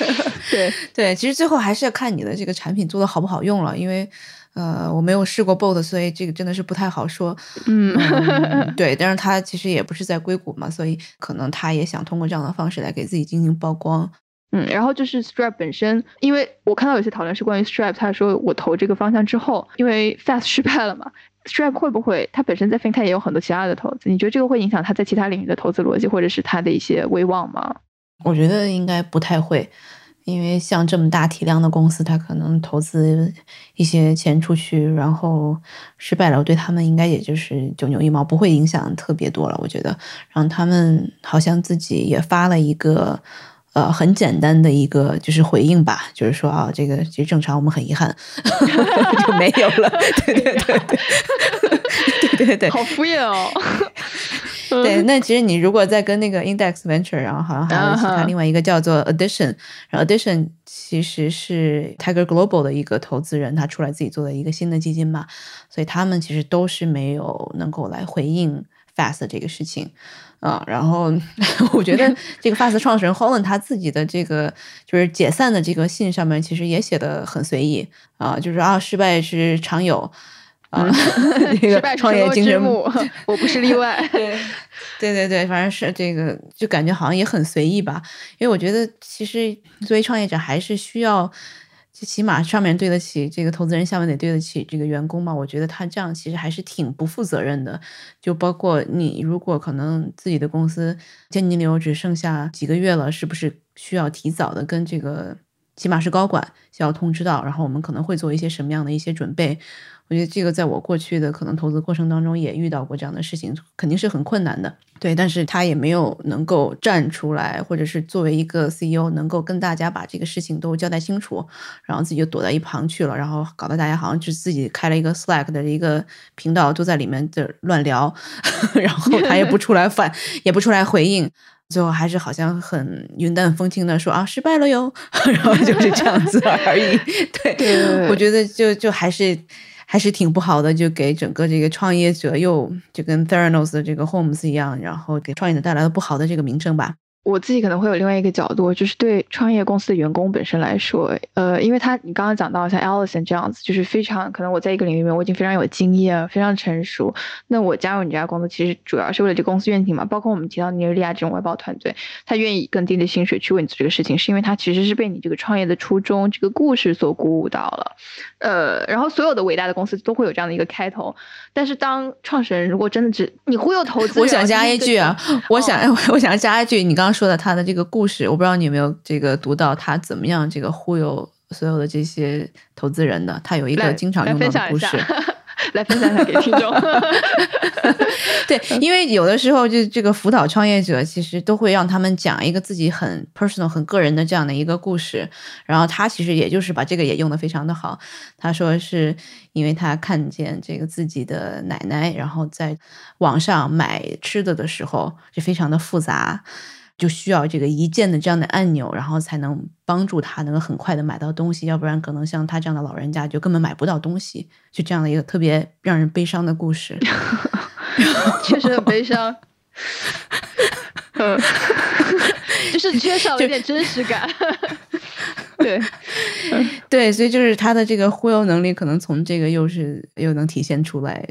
对
对，其实最后还是要看你的这个产品做的好不好用了，因为呃，我没有试过 Bolt，所以这个真的是不太好说。嗯，对，但是他其实也不是在硅谷嘛，所以可能他也想通过这样的方式来给自己进行曝光。
嗯，然后就是 Stripe 本身，因为我看到有些讨论是关于 Stripe，他说我投这个方向之后，因为 Fast 失败了嘛，Stripe 会不会他本身在 FinTech 也有很多其他的投资？你觉得这个会影响他在其他领域的投资逻辑，或者是他的一些威望吗？
我觉得应该不太会，因为像这么大体量的公司，他可能投资一些钱出去，然后失败了，对他们应该也就是九牛一毛，不会影响特别多了。我觉得，然后他们好像自己也发了一个。呃，很简单的一个就是回应吧，就是说啊，这个其实正常，我们很遗憾 就没有了。对对对对，对对 对，
好敷衍哦。
对，那其实你如果在跟那个 Index Venture，然后好像还有其他另外一个叫做 Addition，然后 Addition 其实是 Tiger Global 的一个投资人，他出来自己做的一个新的基金嘛，所以他们其实都是没有能够来回应 Fast 这个事情。啊，然后 我觉得这个 Fast 创始人 Holland 他自己的这个就是解散的这个信上面，其实也写的很随意啊，就是啊，失败是常有啊，这个创业精神，
我不是例外。
对，对对对，反正是这个，就感觉好像也很随意吧。因为我觉得其实作为创业者，还是需要。最起码上面对得起这个投资人，下面得对得起这个员工嘛。我觉得他这样其实还是挺不负责任的。就包括你，如果可能自己的公司现金流只剩下几个月了，是不是需要提早的跟这个起码是高管需要通知到，然后我们可能会做一些什么样的一些准备？我觉得这个在我过去的可能投资过程当中也遇到过这样的事情，肯定是很困难的。对，但是他也没有能够站出来，或者是作为一个 CEO 能够跟大家把这个事情都交代清楚，然后自己就躲在一旁去了，然后搞得大家好像就自己开了一个 Slack 的一个频道，都在里面的乱聊，然后他也不出来反，也不出来回应，最后还是好像很云淡风轻的说啊失败了哟，然后就是这样子而已。对，我觉得就就还是。还是挺不好的，就给整个这个创业者又就跟 Theranos 的这个 Homes 一样，然后给创业者带来了不好的这个名声吧。
我自己可能会有另外一个角度，就是对创业公司的员工本身来说，呃，因为他你刚刚讲到像 Alison 这样子，就是非常可能我在一个领域里面我已经非常有经验，非常成熟。那我加入你这家公司，其实主要是为了这公司愿景嘛。包括我们提到尼日利亚这种外包团队，他愿意更低的薪水去为你做这个事情，是因为他其实是被你这个创业的初衷、这个故事所鼓舞到了。呃，然后所有的伟大的公司都会有这样的一个开头，但是当创始人如果真的只你忽悠投资，
我想加一句啊，我想我想加一句，你刚刚。说的他的这个故事，我不知道你有没有这个读到他怎么样这个忽悠所有的这些投资人的。他有一个经常用到的故事，
来分享给听众。
对，因为有的时候就这个辅导创业者，其实都会让他们讲一个自己很 personal、很个人的这样的一个故事。然后他其实也就是把这个也用的非常的好。他说是因为他看见这个自己的奶奶，然后在网上买吃的的时候就非常的复杂。就需要这个一键的这样的按钮，然后才能帮助他能够很快的买到东西，要不然可能像他这样的老人家就根本买不到东西。就这样的一个特别让人悲伤的故事，
确实很悲伤。嗯，就是缺少了一点真实感。对，
对，所以就是他的这个忽悠能力，可能从这个又是又能体现出来。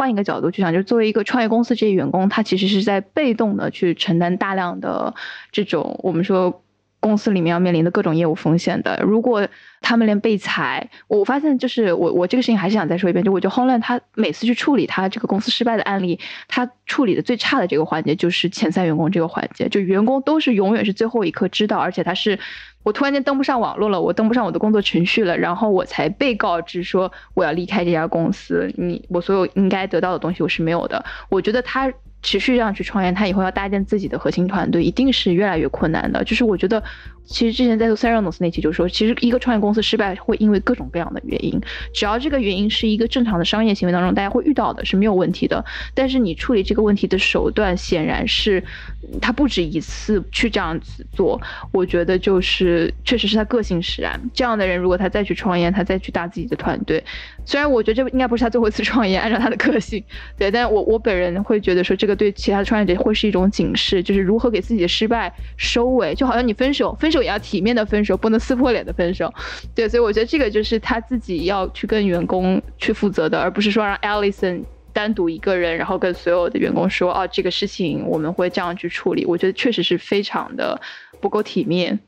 换一个角度去想，就是作为一个创业公司这些员工，他其实是在被动的去承担大量的这种我们说公司里面要面临的各种业务风险的。如果他们连被裁，我发现就是我我这个事情还是想再说一遍，就我觉得 Holland 他每次去处理他这个公司失败的案例，他处理的最差的这个环节就是遣散员工这个环节，就员工都是永远是最后一刻知道，而且他是。我突然间登不上网络了，我登不上我的工作程序了，然后我才被告知说我要离开这家公司。你我所有应该得到的东西我是没有的。我觉得他。持续这样去创业，他以后要搭建自己的核心团队，一定是越来越困难的。就是我觉得，其实之前在做 s e r a n o s 那期就说，其实一个创业公司失败会因为各种各样的原因，只要这个原因是一个正常的商业行为当中大家会遇到的，是没有问题的。但是你处理这个问题的手段，显然是他不止一次去这样子做。我觉得就是确实是他个性使然。这样的人如果他再去创业，他再去搭自己的团队，虽然我觉得这应该不是他最后一次创业，按照他的个性，对，但我我本人会觉得说这个。对其他的创业者会是一种警示，就是如何给自己的失败收尾，就好像你分手，分手也要体面的分手，不能撕破脸的分手。对，所以我觉得这个就是他自己要去跟员工去负责的，而不是说让 Alison 单独一个人，然后跟所有的员工说，哦，这个事情我们会这样去处理。我觉得确实是非常的不够体面。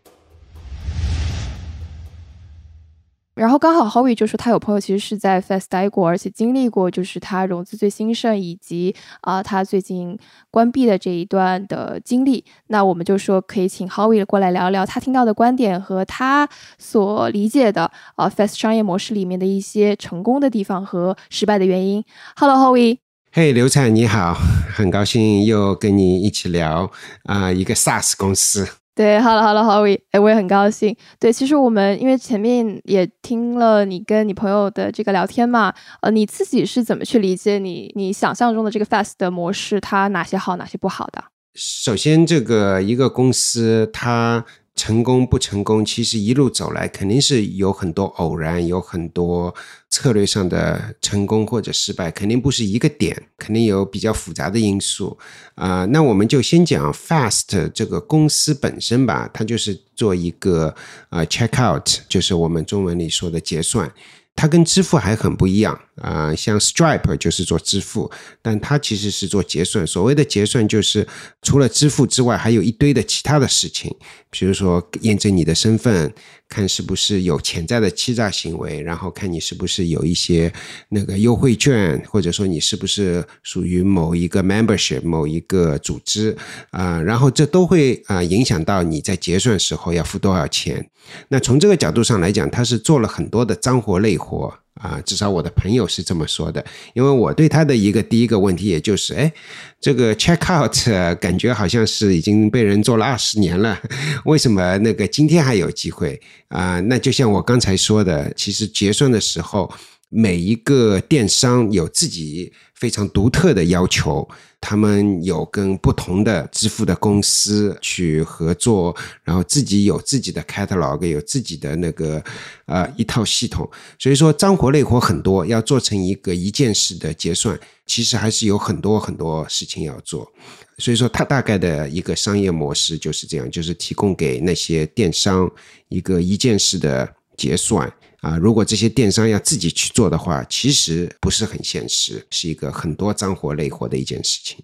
然后刚好 Howie 就说他有朋友其实是在 Fast 待过，而且经历过就是他融资最兴盛以及啊他最近关闭的这一段的经历。那我们就说可以请 Howie 过来聊聊他听到的观点和他所理解的啊 Fast 商业模式里面的一些成功的地方和失败的原因。Hello Howie，
嘿刘灿你好，很高兴又跟你一起聊啊一个 SaaS 公司。
对，Hello，Hello，Howie，哎，我也很高兴。对，其实我们因为前面也听了你跟你朋友的这个聊天嘛，呃，你自己是怎么去理解你你想象中的这个 Fast 的模式，它哪些好，哪些不好的？
首先，这个一个公司它。成功不成功，其实一路走来肯定是有很多偶然，有很多策略上的成功或者失败，肯定不是一个点，肯定有比较复杂的因素啊。那我们就先讲 Fast 这个公司本身吧，它就是做一个啊 Checkout，就是我们中文里说的结算。它跟支付还很不一样啊，像 Stripe 就是做支付，但它其实是做结算。所谓的结算，就是除了支付之外，还有一堆的其他的事情，比如说验证你的身份。看是不是有潜在的欺诈行为，然后看你是不是有一些那个优惠券，或者说你是不是属于某一个 membership 某一个组织啊，然后这都会啊影响到你在结算时候要付多少钱。那从这个角度上来讲，他是做了很多的脏活累活。啊，至少我的朋友是这么说的，因为我对他的一个第一个问题，也就是，哎，这个 check out 感觉好像是已经被人做了二十年了，为什么那个今天还有机会啊？那就像我刚才说的，其实结算的时候，每一个电商有自己非常独特的要求。他们有跟不同的支付的公司去合作，然后自己有自己的 catalog，有自己的那个呃一套系统，所以说脏活累活很多，要做成一个一件式的结算，其实还是有很多很多事情要做。所以说，它大概的一个商业模式就是这样，就是提供给那些电商一个一件式的结算。啊，如果这些电商要自己去做的话，其实不是很现实，是一个很多脏活累活的一件事情。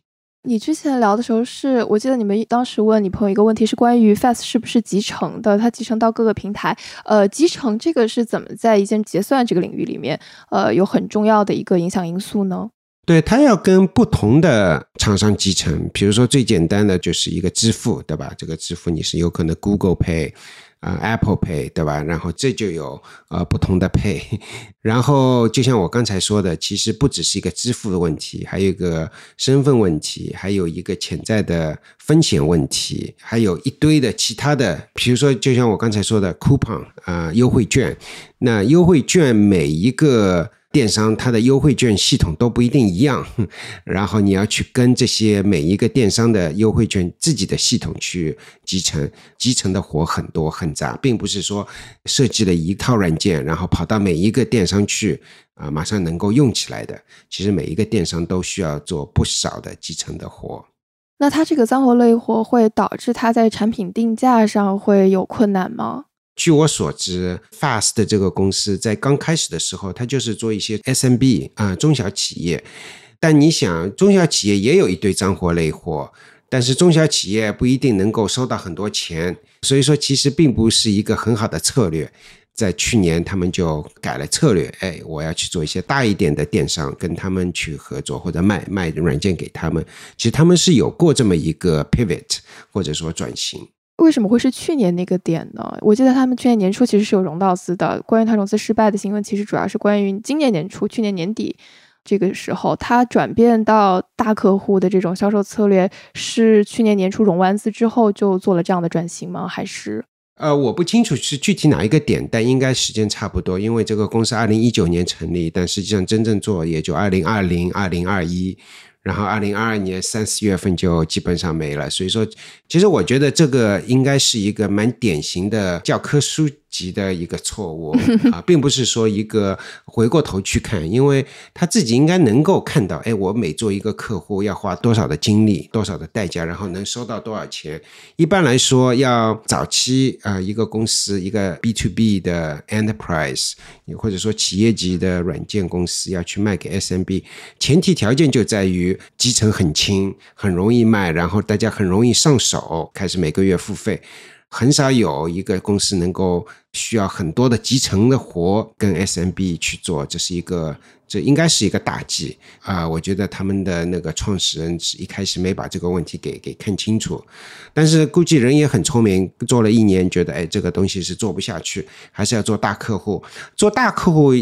你之前聊的时候，是我记得你们当时问你朋友一个问题，是关于 Fast 是不是集成的？它集成到各个平台，呃，集成这个是怎么在一件结算这个领域里面，呃，有很重要的一个影响因素呢？
对，它要跟不同的厂商集成，比如说最简单的就是一个支付，对吧？这个支付你是有可能 Google Pay。啊，Apple Pay 对吧？然后这就有呃不同的 Pay，然后就像我刚才说的，其实不只是一个支付的问题，还有一个身份问题，还有一个潜在的风险问题，还有一堆的其他的，比如说就像我刚才说的 coupon 啊优惠券，那优惠券每一个。电商它的优惠券系统都不一定一样，然后你要去跟这些每一个电商的优惠券自己的系统去集成，集成的活很多很杂，并不是说设计了一套软件，然后跑到每一个电商去啊，马上能够用起来的。其实每一个电商都需要做不少的集成的活。
那它这个脏活累活会导致它在产品定价上会有困难吗？
据我所知，Fast 这个公司在刚开始的时候，它就是做一些 SMB 啊中小企业。但你想，中小企业也有一堆脏活累活，但是中小企业不一定能够收到很多钱，所以说其实并不是一个很好的策略。在去年，他们就改了策略，哎，我要去做一些大一点的电商，跟他们去合作或者卖卖软件给他们。其实他们是有过这么一个 pivot 或者说转型。
为什么会是去年那个点呢？我记得他们去年年初其实是有融到资的。关于他融资失败的新闻，其实主要是关于今年年初、去年年底这个时候，他转变到大客户的这种销售策略，是去年年初融完资之后就做了这样的转型吗？还是？
呃，我不清楚是具体哪一个点，但应该时间差不多，因为这个公司二零一九年成立，但实际上真正做也就二零二零、二零二一。然后，二零二二年三四月份就基本上没了。所以说，其实我觉得这个应该是一个蛮典型的教科书。级的一个错误啊，并不是说一个回过头去看，因为他自己应该能够看到，哎，我每做一个客户要花多少的精力，多少的代价，然后能收到多少钱。一般来说，要早期啊，一个公司一个 B to B 的 enterprise，或者说企业级的软件公司要去卖给 SMB，前提条件就在于基层很轻，很容易卖，然后大家很容易上手，开始每个月付费。很少有一个公司能够需要很多的集成的活跟 SMB 去做，这是一个。这应该是一个大忌啊！我觉得他们的那个创始人是一开始没把这个问题给给看清楚，但是估计人也很聪明，做了一年，觉得哎，这个东西是做不下去，还是要做大客户。做大客户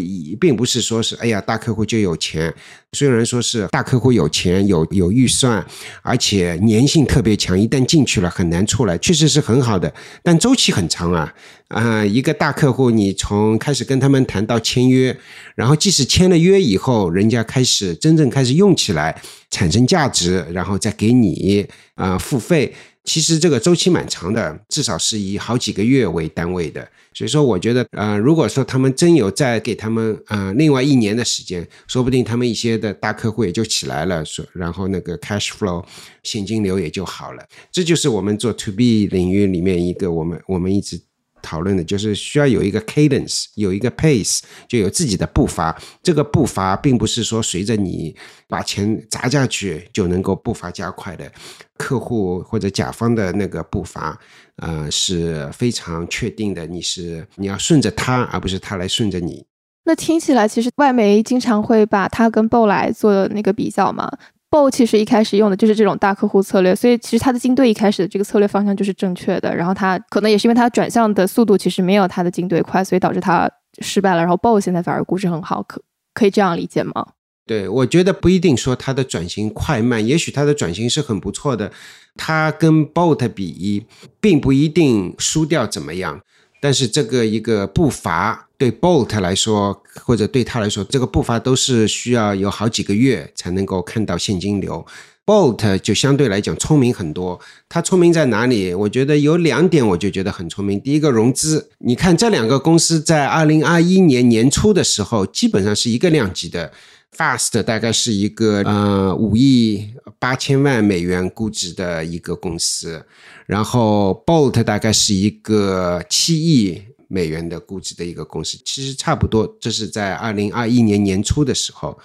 并不是说是哎呀，大客户就有钱。虽然说是大客户有钱有有预算，而且粘性特别强，一旦进去了很难出来，确实是很好的，但周期很长啊。啊，一个大客户，你从开始跟他们谈到签约，然后即使签了约以后，人家开始真正开始用起来，产生价值，然后再给你啊付费，其实这个周期蛮长的，至少是以好几个月为单位的。所以说，我觉得，呃，如果说他们真有再给他们啊另外一年的时间，说不定他们一些的大客户也就起来了，说然后那个 cash flow 现金流也就好了。这就是我们做 to B 领域里面一个我们我们一直。讨论的就是需要有一个 cadence，有一个 pace，就有自己的步伐。这个步伐并不是说随着你把钱砸下去就能够步伐加快的。客户或者甲方的那个步伐，呃，是非常确定的。你是你要顺着他，而不是他来顺着你。
那听起来，其实外媒经常会把他跟 BO 来做那个比较嘛。BO 其实一开始用的就是这种大客户策略，所以其实他的金队一开始的这个策略方向就是正确的。然后他可能也是因为他转向的速度其实没有他的金队快，所以导致他失败了。然后 BO 现在反而估值很好，可可以这样理解吗？
对，我觉得不一定说他的转型快慢，也许他的转型是很不错的。他跟 BOT 比，并不一定输掉怎么样。但是这个一个步伐对 Bolt 来说，或者对他来说，这个步伐都是需要有好几个月才能够看到现金流。Bolt 就相对来讲聪明很多。他聪明在哪里？我觉得有两点，我就觉得很聪明。第一个融资，你看这两个公司在二零二一年年初的时候，基本上是一个量级的。Fast 大概是一个呃五亿八千万美元估值的一个公司，然后 Bolt 大概是一个七亿美元的估值的一个公司，其实差不多。这是在二零二一年年初的时候，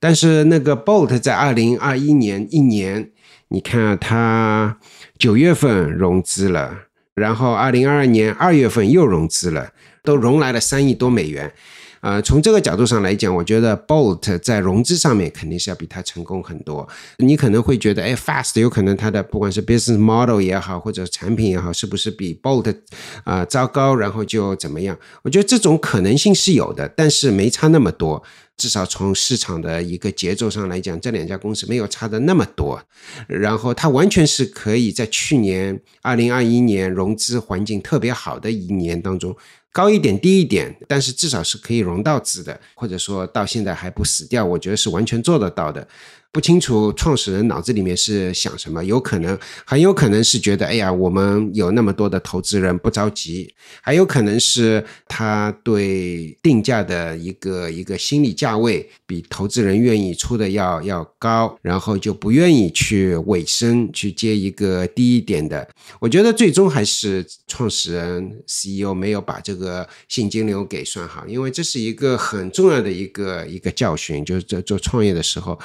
但是那个 Bolt 在二零二一年一年，你看它九月份融资了，然后二零二二年二月份又融资了，都融来了三亿多美元。呃，从这个角度上来讲，我觉得 Bolt 在融资上面肯定是要比它成功很多。你可能会觉得，哎，Fast 有可能它的不管是 business model 也好，或者产品也好，是不是比 Bolt 啊糟糕，然后就怎么样？我觉得这种可能性是有的，但是没差那么多。至少从市场的一个节奏上来讲，这两家公司没有差的那么多。然后它完全是可以在去年二零二一年融资环境特别好的一年当中。高一点，低一点，但是至少是可以融到资的，或者说到现在还不死掉，我觉得是完全做得到的。不清楚创始人脑子里面是想什么，有可能很有可能是觉得，哎呀，我们有那么多的投资人不着急，还有可能是他对定价的一个一个心理价位比投资人愿意出的要要高，然后就不愿意去尾声去接一个低一点的。我觉得最终还是创始人 CEO 没有把这个现金流给算好，因为这是一个很重要的一个一个教训，就是在做创业的时候。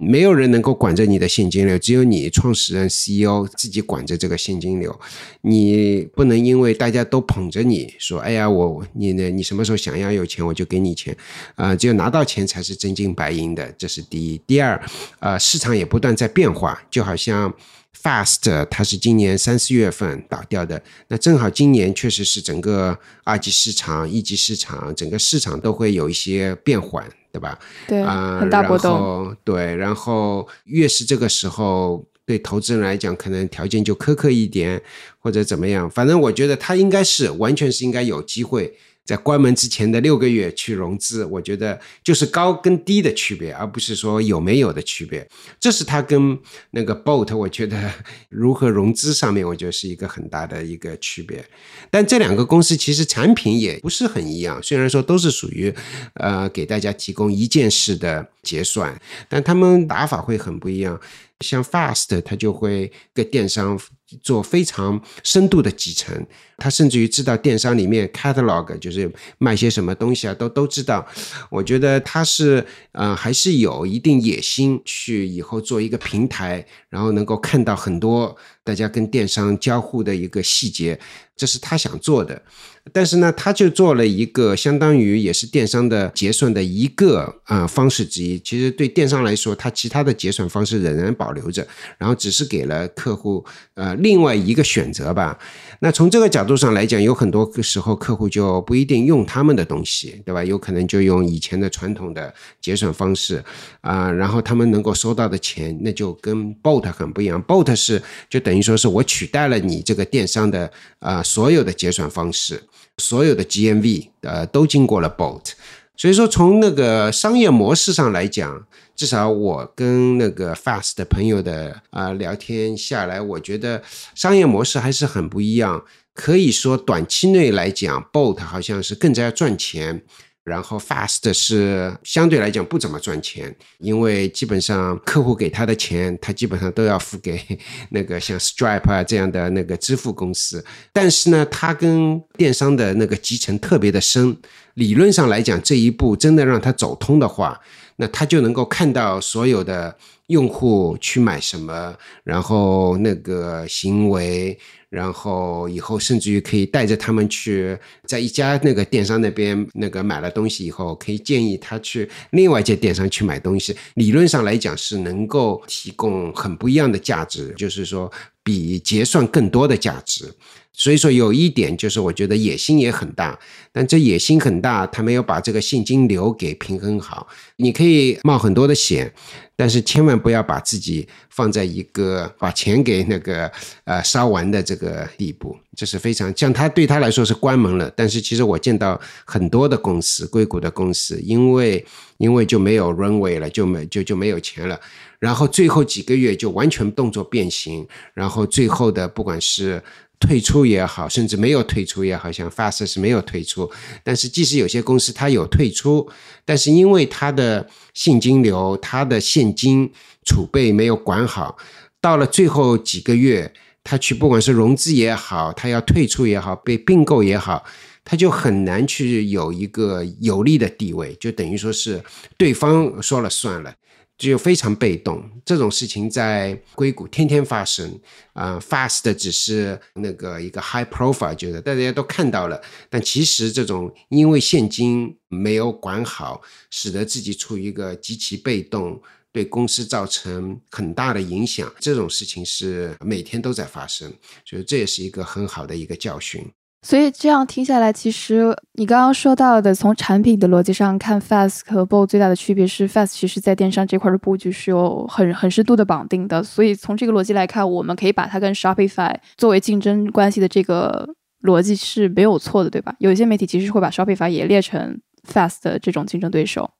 没有人能够管着你的现金流，只有你创始人 CEO 自己管着这个现金流。你不能因为大家都捧着你说，哎呀，我你呢？你什么时候想要有钱，我就给你钱。啊，只有拿到钱才是真金白银的，这是第一。第二，呃，市场也不断在变化，就好像 Fast 它是今年三四月份倒掉的，那正好今年确实是整个二级市场、一级市场，整个市场都会有一些变缓。对吧？
对，
啊，
很大波动。
对，然后越是这个时候，对投资人来讲，可能条件就苛刻一点，或者怎么样。反正我觉得他应该是完全是应该有机会。在关门之前的六个月去融资，我觉得就是高跟低的区别，而不是说有没有的区别。这是它跟那个 Bolt，我觉得如何融资上面，我觉得是一个很大的一个区别。但这两个公司其实产品也不是很一样，虽然说都是属于呃给大家提供一件事的结算，但他们打法会很不一样。像 Fast，它就会跟电商。做非常深度的集成，他甚至于知道电商里面 catalog 就是卖些什么东西啊，都都知道。我觉得他是呃还是有一定野心去以后做一个平台，然后能够看到很多大家跟电商交互的一个细节，这是他想做的。但是呢，他就做了一个相当于也是电商的结算的一个啊方式之一。其实对电商来说，它其他的结算方式仍然保留着，然后只是给了客户呃。另外一个选择吧，那从这个角度上来讲，有很多时候客户就不一定用他们的东西，对吧？有可能就用以前的传统的结算方式啊，然后他们能够收到的钱，那就跟 Bot 很不一样。Bot 是就等于你说是我取代了你这个电商的啊所有的结算方式，所有的 GMV 呃都经过了 Bolt，所以说从那个商业模式上来讲。至少我跟那个 Fast 的朋友的啊聊天下来，我觉得商业模式还是很不一样。可以说短期内来讲，Bolt 好像是更加赚钱，然后 Fast 是相对来讲不怎么赚钱，因为基本上客户给他的钱，他基本上都要付给 那个像 Stripe 啊这样的那个支付公司。但是呢，他跟电商的那个集成特别的深，理论上来讲，这一步真的让他走通的话。那他就能够看到所有的用户去买什么，然后那个行为，然后以后甚至于可以带着他们去在一家那个电商那边那个买了东西以后，可以建议他去另外一家电商去买东西。理论上来讲是能够提供很不一样的价值，就是说比结算更多的价值。所以说有一点就是，我觉得野心也很大，但这野心很大，他没有把这个现金流给平衡好。你可以冒很多的险，但是千万不要把自己放在一个把钱给那个呃烧完的这个地步，这是非常像他对他来说是关门了。但是其实我见到很多的公司，硅谷的公司，因为因为就没有 runway 了，就没就就没有钱了，然后最后几个月就完全动作变形，然后最后的不管是。退出也好，甚至没有退出也好，像 Fast 是没有退出。但是，即使有些公司它有退出，但是因为它的现金流、它的现金储备没有管好，到了最后几个月，他去不管是融资也好，他要退出也好，被并购也好，他就很难去有一个有利的地位，就等于说是对方说了算了。就非常被动。这种事情在硅谷天天发生啊，Fast 只是那个一个 high profile，就是大家都看到了，但其实这种因为现金没有管好，使得自己处于一个极其被动。对公司造成很大的影响，这种事情是每天都在发生，所以这也是一个很好的一个教训。
所以这样听下来，其实你刚刚说到的，从产品的逻辑上看，Fast 和 Bold 最大的区别是，Fast 其实在电商这块的布局是有很很深度的绑定的。所以从这个逻辑来看，我们可以把它跟 Shopify 作为竞争关系的这个逻辑是没有错的，对吧？有一些媒体其实会把 Shopify 也列成 Fast 的这种竞争对手。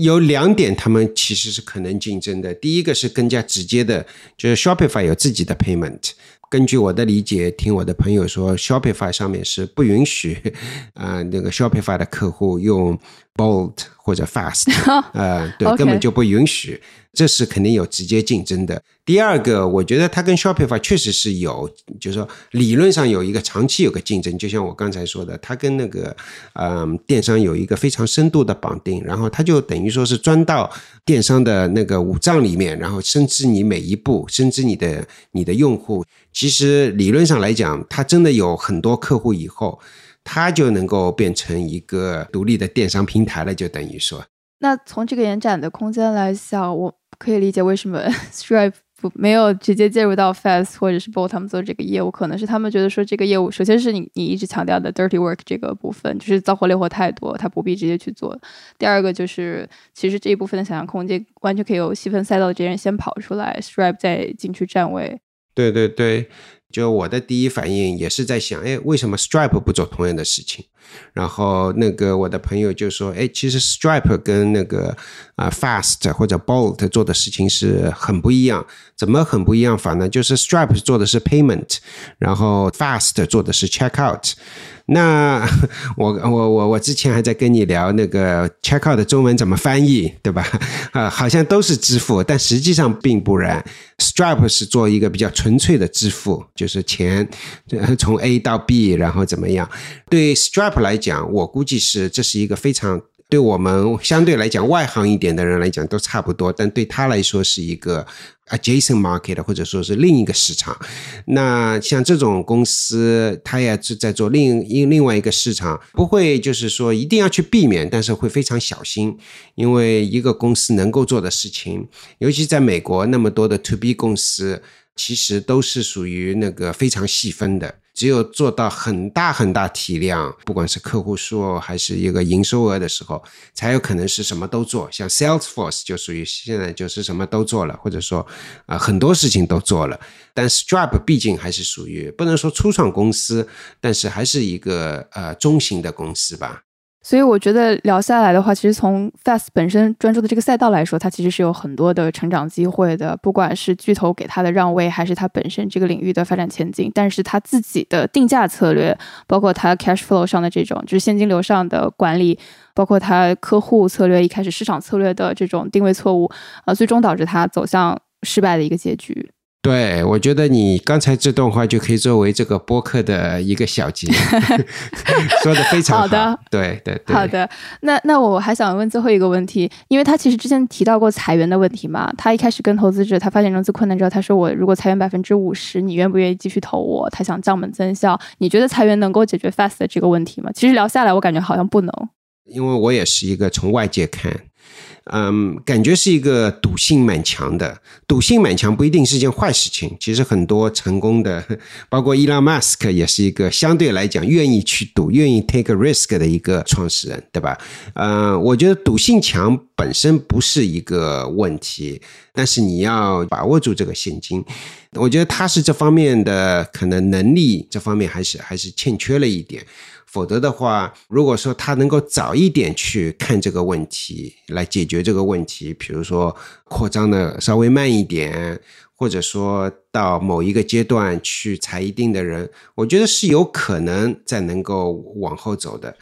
有两点，他们其实是可能竞争的。第一个是更加直接的，就是 Shopify 有自己的 payment。根据我的理解，听我的朋友说，Shopify 上面是不允许 啊，那个 Shopify 的客户用 Bolt 或者 Fast，呃，对，根本就不允许。这是肯定有直接竞争的。第二个，我觉得它跟 Shopify 确实是有，就是说理论上有一个长期有个竞争。就像我刚才说的，它跟那个嗯电商有一个非常深度的绑定，然后它就等于说是钻到电商的那个五脏里面，然后深知你每一步，深知你的你的用户。其实理论上来讲，它真的有很多客户以后，它就能够变成一个独立的电商平台了，就等于说。
那从这个延展的空间来想，我。可以理解为什么 Stripe 不没有直接介入到 Fast 或者是 Bolt 他们做这个业务，可能是他们觉得说这个业务，首先是你你一直强调的 dirty work 这个部分，就是脏活累活太多，他不必直接去做。第二个就是，其实这一部分的想象空间完全可以有细分赛道的这些人先跑出来，Stripe 再进去站位。
对对对。就我的第一反应也是在想，哎，为什么 Stripe 不做同样的事情？然后那个我的朋友就说，哎，其实 Stripe 跟那个啊 Fast 或者 Bolt 做的事情是很不一样。怎么很不一样法呢？就是 Stripe 做的是 Payment，然后 Fast 做的是 Checkout。那 我我我我之前还在跟你聊那个 checkout 的中文怎么翻译，对吧？啊，好像都是支付，但实际上并不然。Stripe 是做一个比较纯粹的支付，就是钱从 A 到 B，然后怎么样？对 Stripe 来讲，我估计是这是一个非常。对我们相对来讲外行一点的人来讲都差不多，但对他来说是一个 adjacent market 或者说是另一个市场。那像这种公司，他也是在做另另另外一个市场，不会就是说一定要去避免，但是会非常小心，因为一个公司能够做的事情，尤其在美国那么多的 to B 公司。其实都是属于那个非常细分的，只有做到很大很大体量，不管是客户数还是一个营收额的时候，才有可能是什么都做。像 Salesforce 就属于现在就是什么都做了，或者说啊很多事情都做了。但 Stripe 毕竟还是属于不能说初创公司，但是还是一个呃中型的公司吧。
所以我觉得聊下来的话，其实从 Fast 本身专注的这个赛道来说，它其实是有很多的成长机会的。不管是巨头给它的让位，还是它本身这个领域的发展前景，但是它自己的定价策略，包括它 cash flow 上的这种，就是现金流上的管理，包括它客户策略一开始市场策略的这种定位错误，呃，最终导致它走向失败的一个结局。
对，我觉得你刚才这段话就可以作为这个播客的一个小结，说的非常
好。的，
对对对。
好的，那那我还想问最后一个问题，因为他其实之前提到过裁员的问题嘛，他一开始跟投资者，他发现融资困难之后，他说我如果裁员百分之五十，你愿不愿意继续投我？他想降本增效，你觉得裁员能够解决 Fast 的这个问题吗？其实聊下来，我感觉好像不能，
因为我也是一个从外界看。嗯，感觉是一个赌性蛮强的，赌性蛮强不一定是件坏事情。其实很多成功的，包括伊朗马斯克也是一个相对来讲愿意去赌、愿意 take a risk 的一个创始人，对吧？嗯，我觉得赌性强本身不是一个问题，但是你要把握住这个现金。我觉得他是这方面的可能能力这方面还是还是欠缺了一点。否则的话，如果说他能够早一点去看这个问题，来解决这个问题，比如说扩张的稍微慢一点，或者说到某一个阶段去裁一定的人，我觉得是有可能再能够往后走的。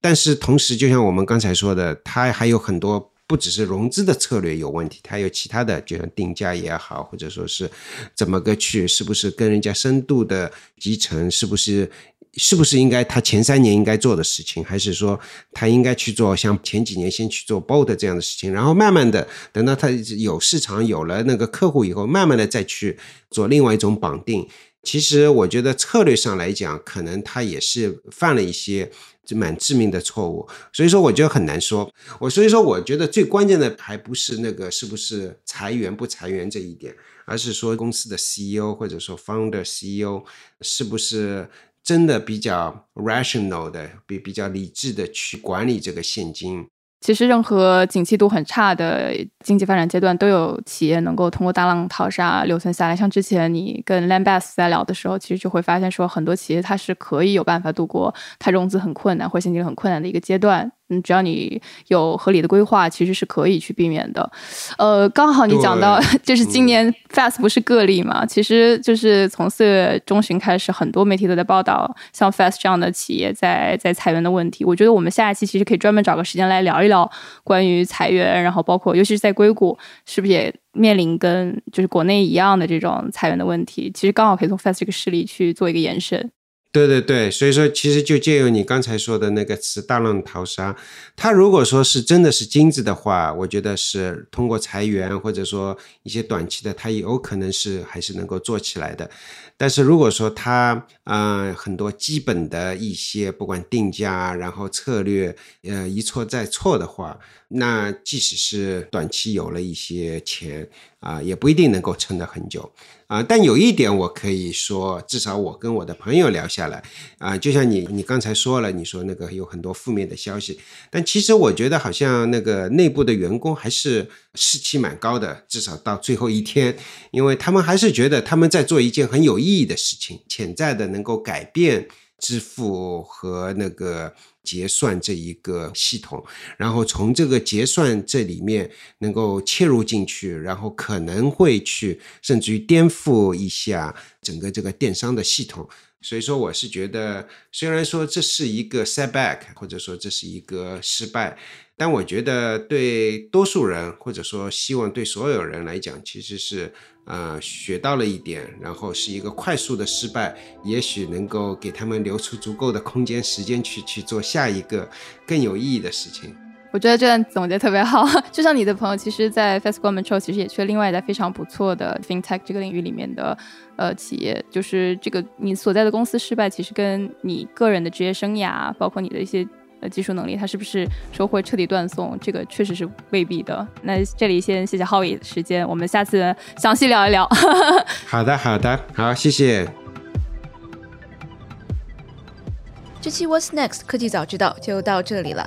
但是同时，就像我们刚才说的，他还有很多不只是融资的策略有问题，他有其他的，就像定价也好，或者说是怎么个去，是不是跟人家深度的集成，是不是？是不是应该他前三年应该做的事情，还是说他应该去做像前几年先去做 bold 这样的事情，然后慢慢的等到他有市场有了那个客户以后，慢慢的再去做另外一种绑定。其实我觉得策略上来讲，可能他也是犯了一些蛮致命的错误，所以说我觉得很难说。我所以说我觉得最关键的还不是那个是不是裁员不裁员这一点，而是说公司的 CEO 或者说 founder CEO 是不是真的比较 rational 的，比比较理智的去管理这个现金。
其实，任何景气度很差的经济发展阶段，都有企业能够通过大浪淘沙留存下来。像之前你跟 Lambas 在聊的时候，其实就会发现说，很多企业它是可以有办法度过它融资很困难或现金流很困难的一个阶段。嗯，只要你有合理的规划，其实是可以去避免的。呃，刚好你讲到，就是今年 Fast 不是个例嘛？其实就是从四月中旬开始，很多媒体都在报道像 Fast 这样的企业在在裁员的问题。我觉得我们下一期其实可以专门找个时间来聊一聊关于裁员，然后包括尤其是在硅谷，是不是也面临跟就是国内一样的这种裁员的问题？其实刚好可以从 Fast 这个事例去做一个延伸。
对对对，所以说其实就借用你刚才说的那个词“大浪淘沙”，它如果说是真的是金子的话，我觉得是通过裁员或者说一些短期的，它有可能是还是能够做起来的。但是如果说它呃很多基本的一些不管定价然后策略呃一错再错的话，那即使是短期有了一些钱啊，也不一定能够撑得很久。啊，但有一点我可以说，至少我跟我的朋友聊下来，啊，就像你你刚才说了，你说那个有很多负面的消息，但其实我觉得好像那个内部的员工还是士气蛮高的，至少到最后一天，因为他们还是觉得他们在做一件很有意义的事情，潜在的能够改变支付和那个。结算这一个系统，然后从这个结算这里面能够切入进去，然后可能会去甚至于颠覆一下整个这个电商的系统。所以说，我是觉得，虽然说这是一个 setback，或者说这是一个失败，但我觉得对多数人，或者说希望对所有人来讲，其实是。呃，学到了一点，然后是一个快速的失败，也许能够给他们留出足够的空间、时间去去做下一个更有意义的事情。
我觉得这段总结特别好，就像你的朋友，其实，在 Facebook Control 其实也去了另外一家非常不错的 FinTech 这个领域里面的呃企业，就是这个你所在的公司失败，其实跟你个人的职业生涯，包括你的一些。呃，技术能力，它是不是说会彻底断送？这个确实是未必的。那这里先谢谢浩宇的时间，我们下次详细聊一聊。
好的，好的，好，谢谢。
这期 What's Next 科技早知道就到这里了。